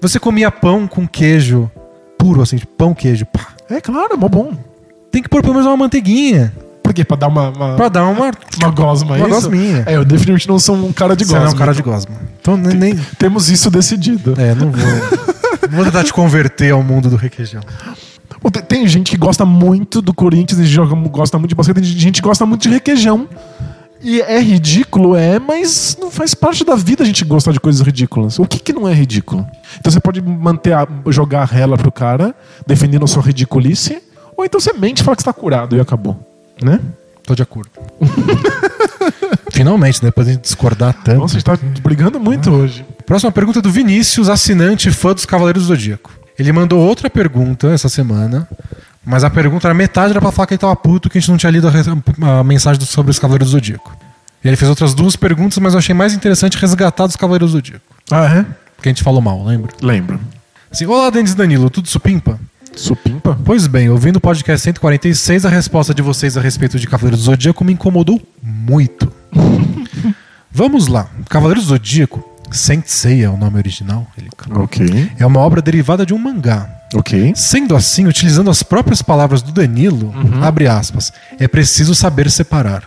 você- comia pão com queijo puro, assim, pão, queijo. Pá. É claro, é mó bom. Tem que pôr pelo menos uma manteiguinha. Por quê? Pra dar uma, uma, Pra dar uma. uma gosma, é Uma isso? gosminha. É, eu definitivamente não sou um cara de Você gosma. não é um cara de gosma. Então nem. nem- Temos isso decidido. É, não vou. não vou tentar te converter ao mundo do requeijão. Tem, gente que gosta muito do Corinthians e joga, gosta muito de basquete, tem gente que gosta muito de requeijão. E é ridículo, é, mas não faz parte da vida a gente gostar de coisas ridículas. O que, que não é ridículo? Então você pode manter a, jogar a rela pro cara, defendendo a sua ridiculice, ou então você mente e fala que está curado e acabou. Né? Tô de acordo. [laughs] Finalmente, depois de a gente discordar tanto. Nossa, a gente tá brigando muito hoje. Próxima pergunta é do Vinícius, assinante fã dos Cavaleiros do Zodíaco. Ele mandou outra pergunta essa semana, mas a pergunta era metade era pra falar que ele tava puto que a gente não tinha lido a, a mensagem sobre os Cavaleiros do Zodíaco. E ele fez outras duas perguntas, mas eu achei mais interessante resgatar dos Cavaleiros do Zodíaco. Ah, é? Porque a gente falou mal, lembra? Lembro. Assim, Olá, Denis Danilo, tudo supimpa? Supimpa? Pois bem, ouvindo o podcast 146, a resposta de vocês a respeito de Cavaleiros do Zodíaco me incomodou muito. [laughs] Vamos lá. Cavaleiros do Zodíaco, Saint Seiya é o nome original, ele Ok. é uma obra derivada de um mangá. Ok. Sendo assim, utilizando as próprias palavras do Danilo, abre aspas, é preciso saber separar.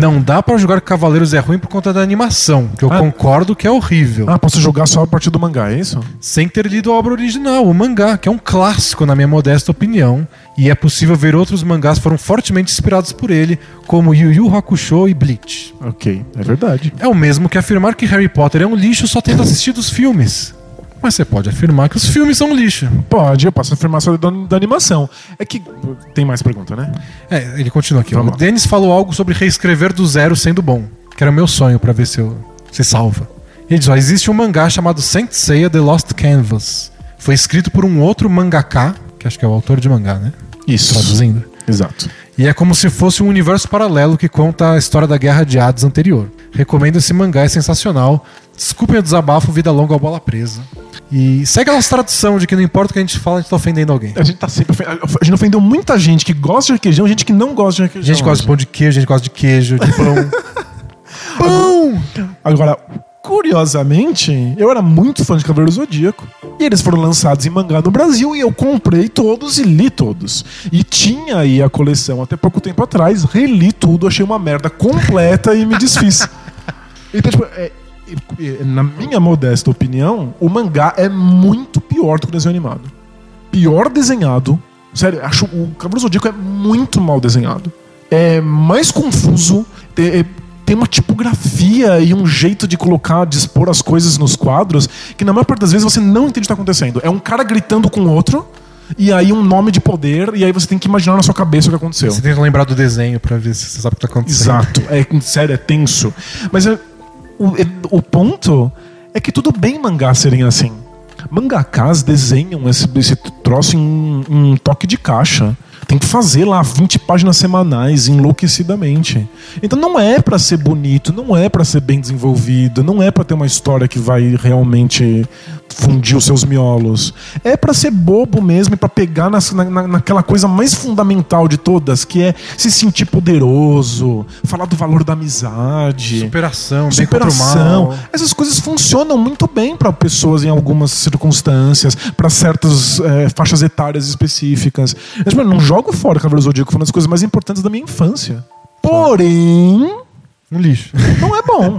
Não dá pra julgar que Cavaleiros é ruim por conta da animação, que eu Ah. concordo que é horrível, Ah, posso jogar só a partir do mangá, é isso? sem ter lido a obra original, o mangá, que é um clássico na minha modesta opinião, e é possível ver outros mangás que foram fortemente inspirados por ele, como Yu Yu Hakusho e Bleach. Ok, é verdade. É o mesmo que afirmar que Harry Potter é um lixo só tendo assistido os filmes. Mas você pode afirmar que os filmes são lixo. Pode, eu posso afirmar só da, da animação. É que. Tem mais pergunta, né? É, ele continua aqui. Vamos O lá. Denis falou algo sobre reescrever do zero sendo bom, que era o meu sonho pra ver se eu se salva. Ele diz: ó, existe um mangá chamado Saint Seiya The Lost Canvas. Foi escrito por um outro mangaka, que acho que é o autor de mangá, né? Isso. Traduzindo. Exato. E é como se fosse um universo paralelo que conta a história da Guerra de Hades anterior. Recomendo esse mangá, é sensacional. Desculpem o desabafo, vida longa ou bola presa. E segue a nossa tradição de que não importa o que a gente fala, a gente tá ofendendo alguém. A gente tá sempre. ofen- A gente ofendeu muita gente que gosta de requeijão, gente que não gosta de requeijão. gente gosta de pão de queijo, gente gosta de queijo, de pão. [laughs] pão! Agora, curiosamente, eu era muito fã de Cavaleiro do Zodíaco. E eles foram lançados em mangá no Brasil e eu comprei todos e li todos. E tinha aí a coleção até pouco tempo atrás, reli tudo, achei uma merda completa e me desfiz. [laughs] Então, tipo, é- na minha modesta opinião, o mangá é muito pior do que o desenho animado. Pior desenhado. Sério, acho o Cavaleiro Zodíaco é muito mal desenhado. É mais confuso. é- tem uma tipografia e um jeito de colocar, de expor as coisas nos quadros que na maior parte das vezes você não entende o que está acontecendo. É um cara gritando com o outro e aí um nome de poder e aí você tem que imaginar na sua cabeça o que aconteceu. Você tenta lembrar do desenho pra ver se você sabe o que tá acontecendo. Exato. É, sério, é tenso. Mas é- o, é- o ponto é que tudo bem mangá serem assim. Mangakas desenham esse, esse troço em um toque de caixa. Tem que fazer lá 20 páginas semanais, enlouquecidamente. Então não é pra ser bonito, não é pra ser bem desenvolvido, não é pra ter uma história que vai realmente fundir os seus miolos. É pra ser bobo mesmo, e pra pegar na, na- naquela coisa mais fundamental de todas, que é se sentir poderoso, falar do valor da amizade. Superação, Superação. Essas coisas funcionam muito bem para pessoas em algumas circunstâncias, para certas eh, faixas etárias específicas. Mas, mano, não jogo fora Cavaleiro Zodíaco, foi uma das coisas mais importantes da minha infância. Porém, Um lixo. não é bom.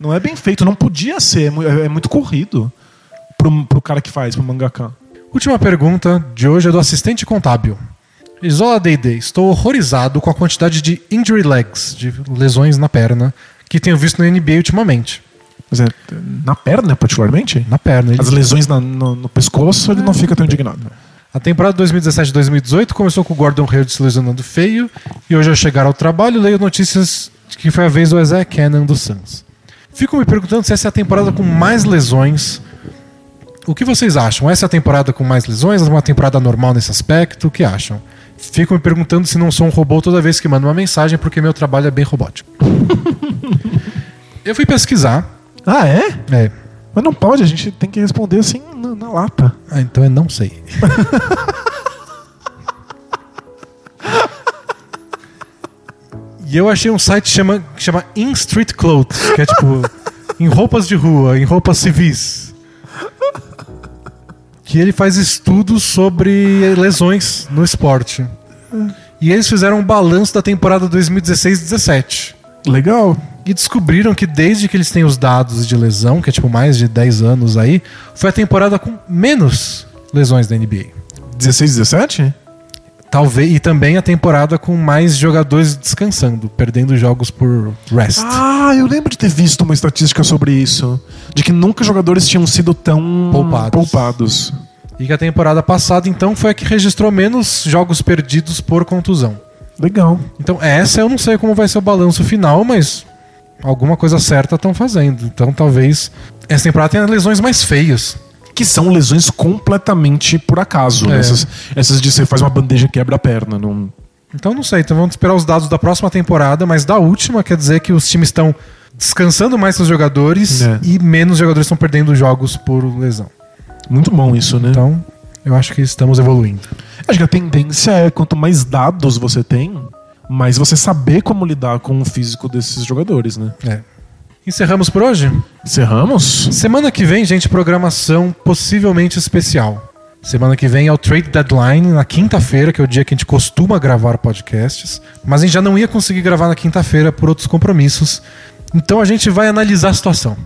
não é bem feito, não podia ser, é é, é muito corrido pro, pro cara que faz, pro mangaka. Última pergunta de hoje é do assistente contábil. Isola D&D, estou horrorizado com a quantidade de injury legs, de lesões na perna, que tenho visto no NBA ultimamente. Mas é, na perna, particularmente? Na perna. ele- As lesões na- no, no pescoço, ele não fica tão indignado. A temporada 2017-2018 começou com o Gordon Hayward se lesionando feio, e hoje ao chegar ao trabalho leio notícias de que foi a vez do Isaiah Cannon do Suns. Fico me perguntando se essa é a temporada com mais lesões. O que vocês acham? Essa é a temporada com mais lesões? É uma temporada normal nesse aspecto? O que acham? Fico me perguntando se não sou um robô toda vez que mando uma mensagem, porque meu trabalho é bem robótico. [laughs] Eu fui pesquisar. Ah, é? É. Mas não pode, a gente tem que responder assim na, na lata. Ah, então eu não sei. [laughs] e eu achei um site que chama, que chama In Street Clothes, que é tipo em roupas de rua, em roupas civis. Que ele faz estudos sobre lesões no esporte. E eles fizeram um balanço da temporada 2016-17. Legal. E descobriram que desde que eles têm os dados de lesão, que é tipo mais de 10 anos aí, foi a temporada com menos lesões da NBA. 16, 17? Talvez e também a temporada com mais jogadores descansando, perdendo jogos por rest. Ah, eu lembro de ter visto uma estatística sobre isso. De que nunca jogadores tinham sido tão Poupados. poupados. E que a temporada passada então foi a que registrou menos jogos perdidos por contusão. Legal. Então essa eu não sei como vai ser o balanço final, mas alguma coisa certa estão fazendo. Então talvez essa temporada tenha lesões mais feias. Que são lesões completamente por acaso. É. Essas, essas de você faz uma bandeja e quebra a perna. Não... Então não sei, então vamos esperar os dados da próxima temporada, mas da última quer dizer que os times estão descansando mais seus jogadores É. e menos jogadores estão perdendo jogos por lesão. Muito bom isso, né? Então, eu acho que estamos evoluindo. Acho que a tendência é quanto mais dados você tem, mais você saber como lidar com o físico desses jogadores, né? É. Encerramos por hoje? Encerramos? Semana que vem, gente, programação possivelmente especial. Semana que vem é o Trade Deadline, na quinta-feira, que é o dia que a gente costuma gravar podcasts. Mas a gente já não ia conseguir gravar na quinta-feira por outros compromissos. Então a gente vai analisar a situação.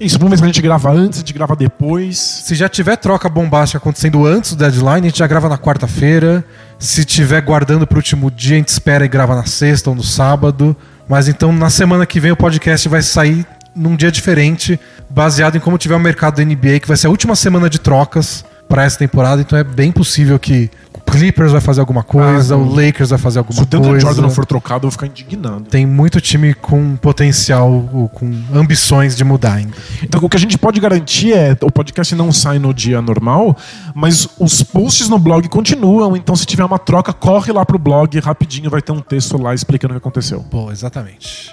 Isso, ver se a gente grava antes, a gente grava depois. Se já tiver troca bombástica acontecendo antes do deadline, a gente já grava na quarta-feira. Se tiver guardando para o último dia, a gente espera e grava na sexta ou no sábado. Mas então na semana que vem o podcast vai sair num dia diferente, baseado em como tiver o mercado da NBA, que vai ser a última semana de trocas para essa temporada. Então é bem possível que Clippers vai fazer alguma coisa, Ah, o Lakers vai fazer Se alguma o DeAndre coisa. Jordan não for trocado, eu vou ficar indignado. Tem muito time com potencial, com ambições de mudar ainda. Então, o que a gente pode garantir é o podcast não sai no dia normal, mas os posts no blog continuam. Então, se tiver uma troca, corre lá pro blog rapidinho, vai ter um texto lá explicando o que aconteceu. Pô, exatamente.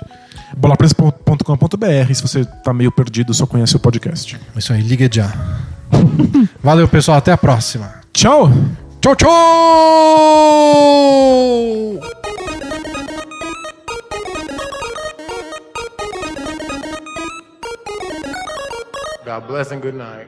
bolapresa.com.br se você tá meio perdido, só conhece o podcast. Isso aí, liga já. [laughs] Valeu, pessoal. Até a próxima. Tchau! Tchau, tchau! God bless and good night.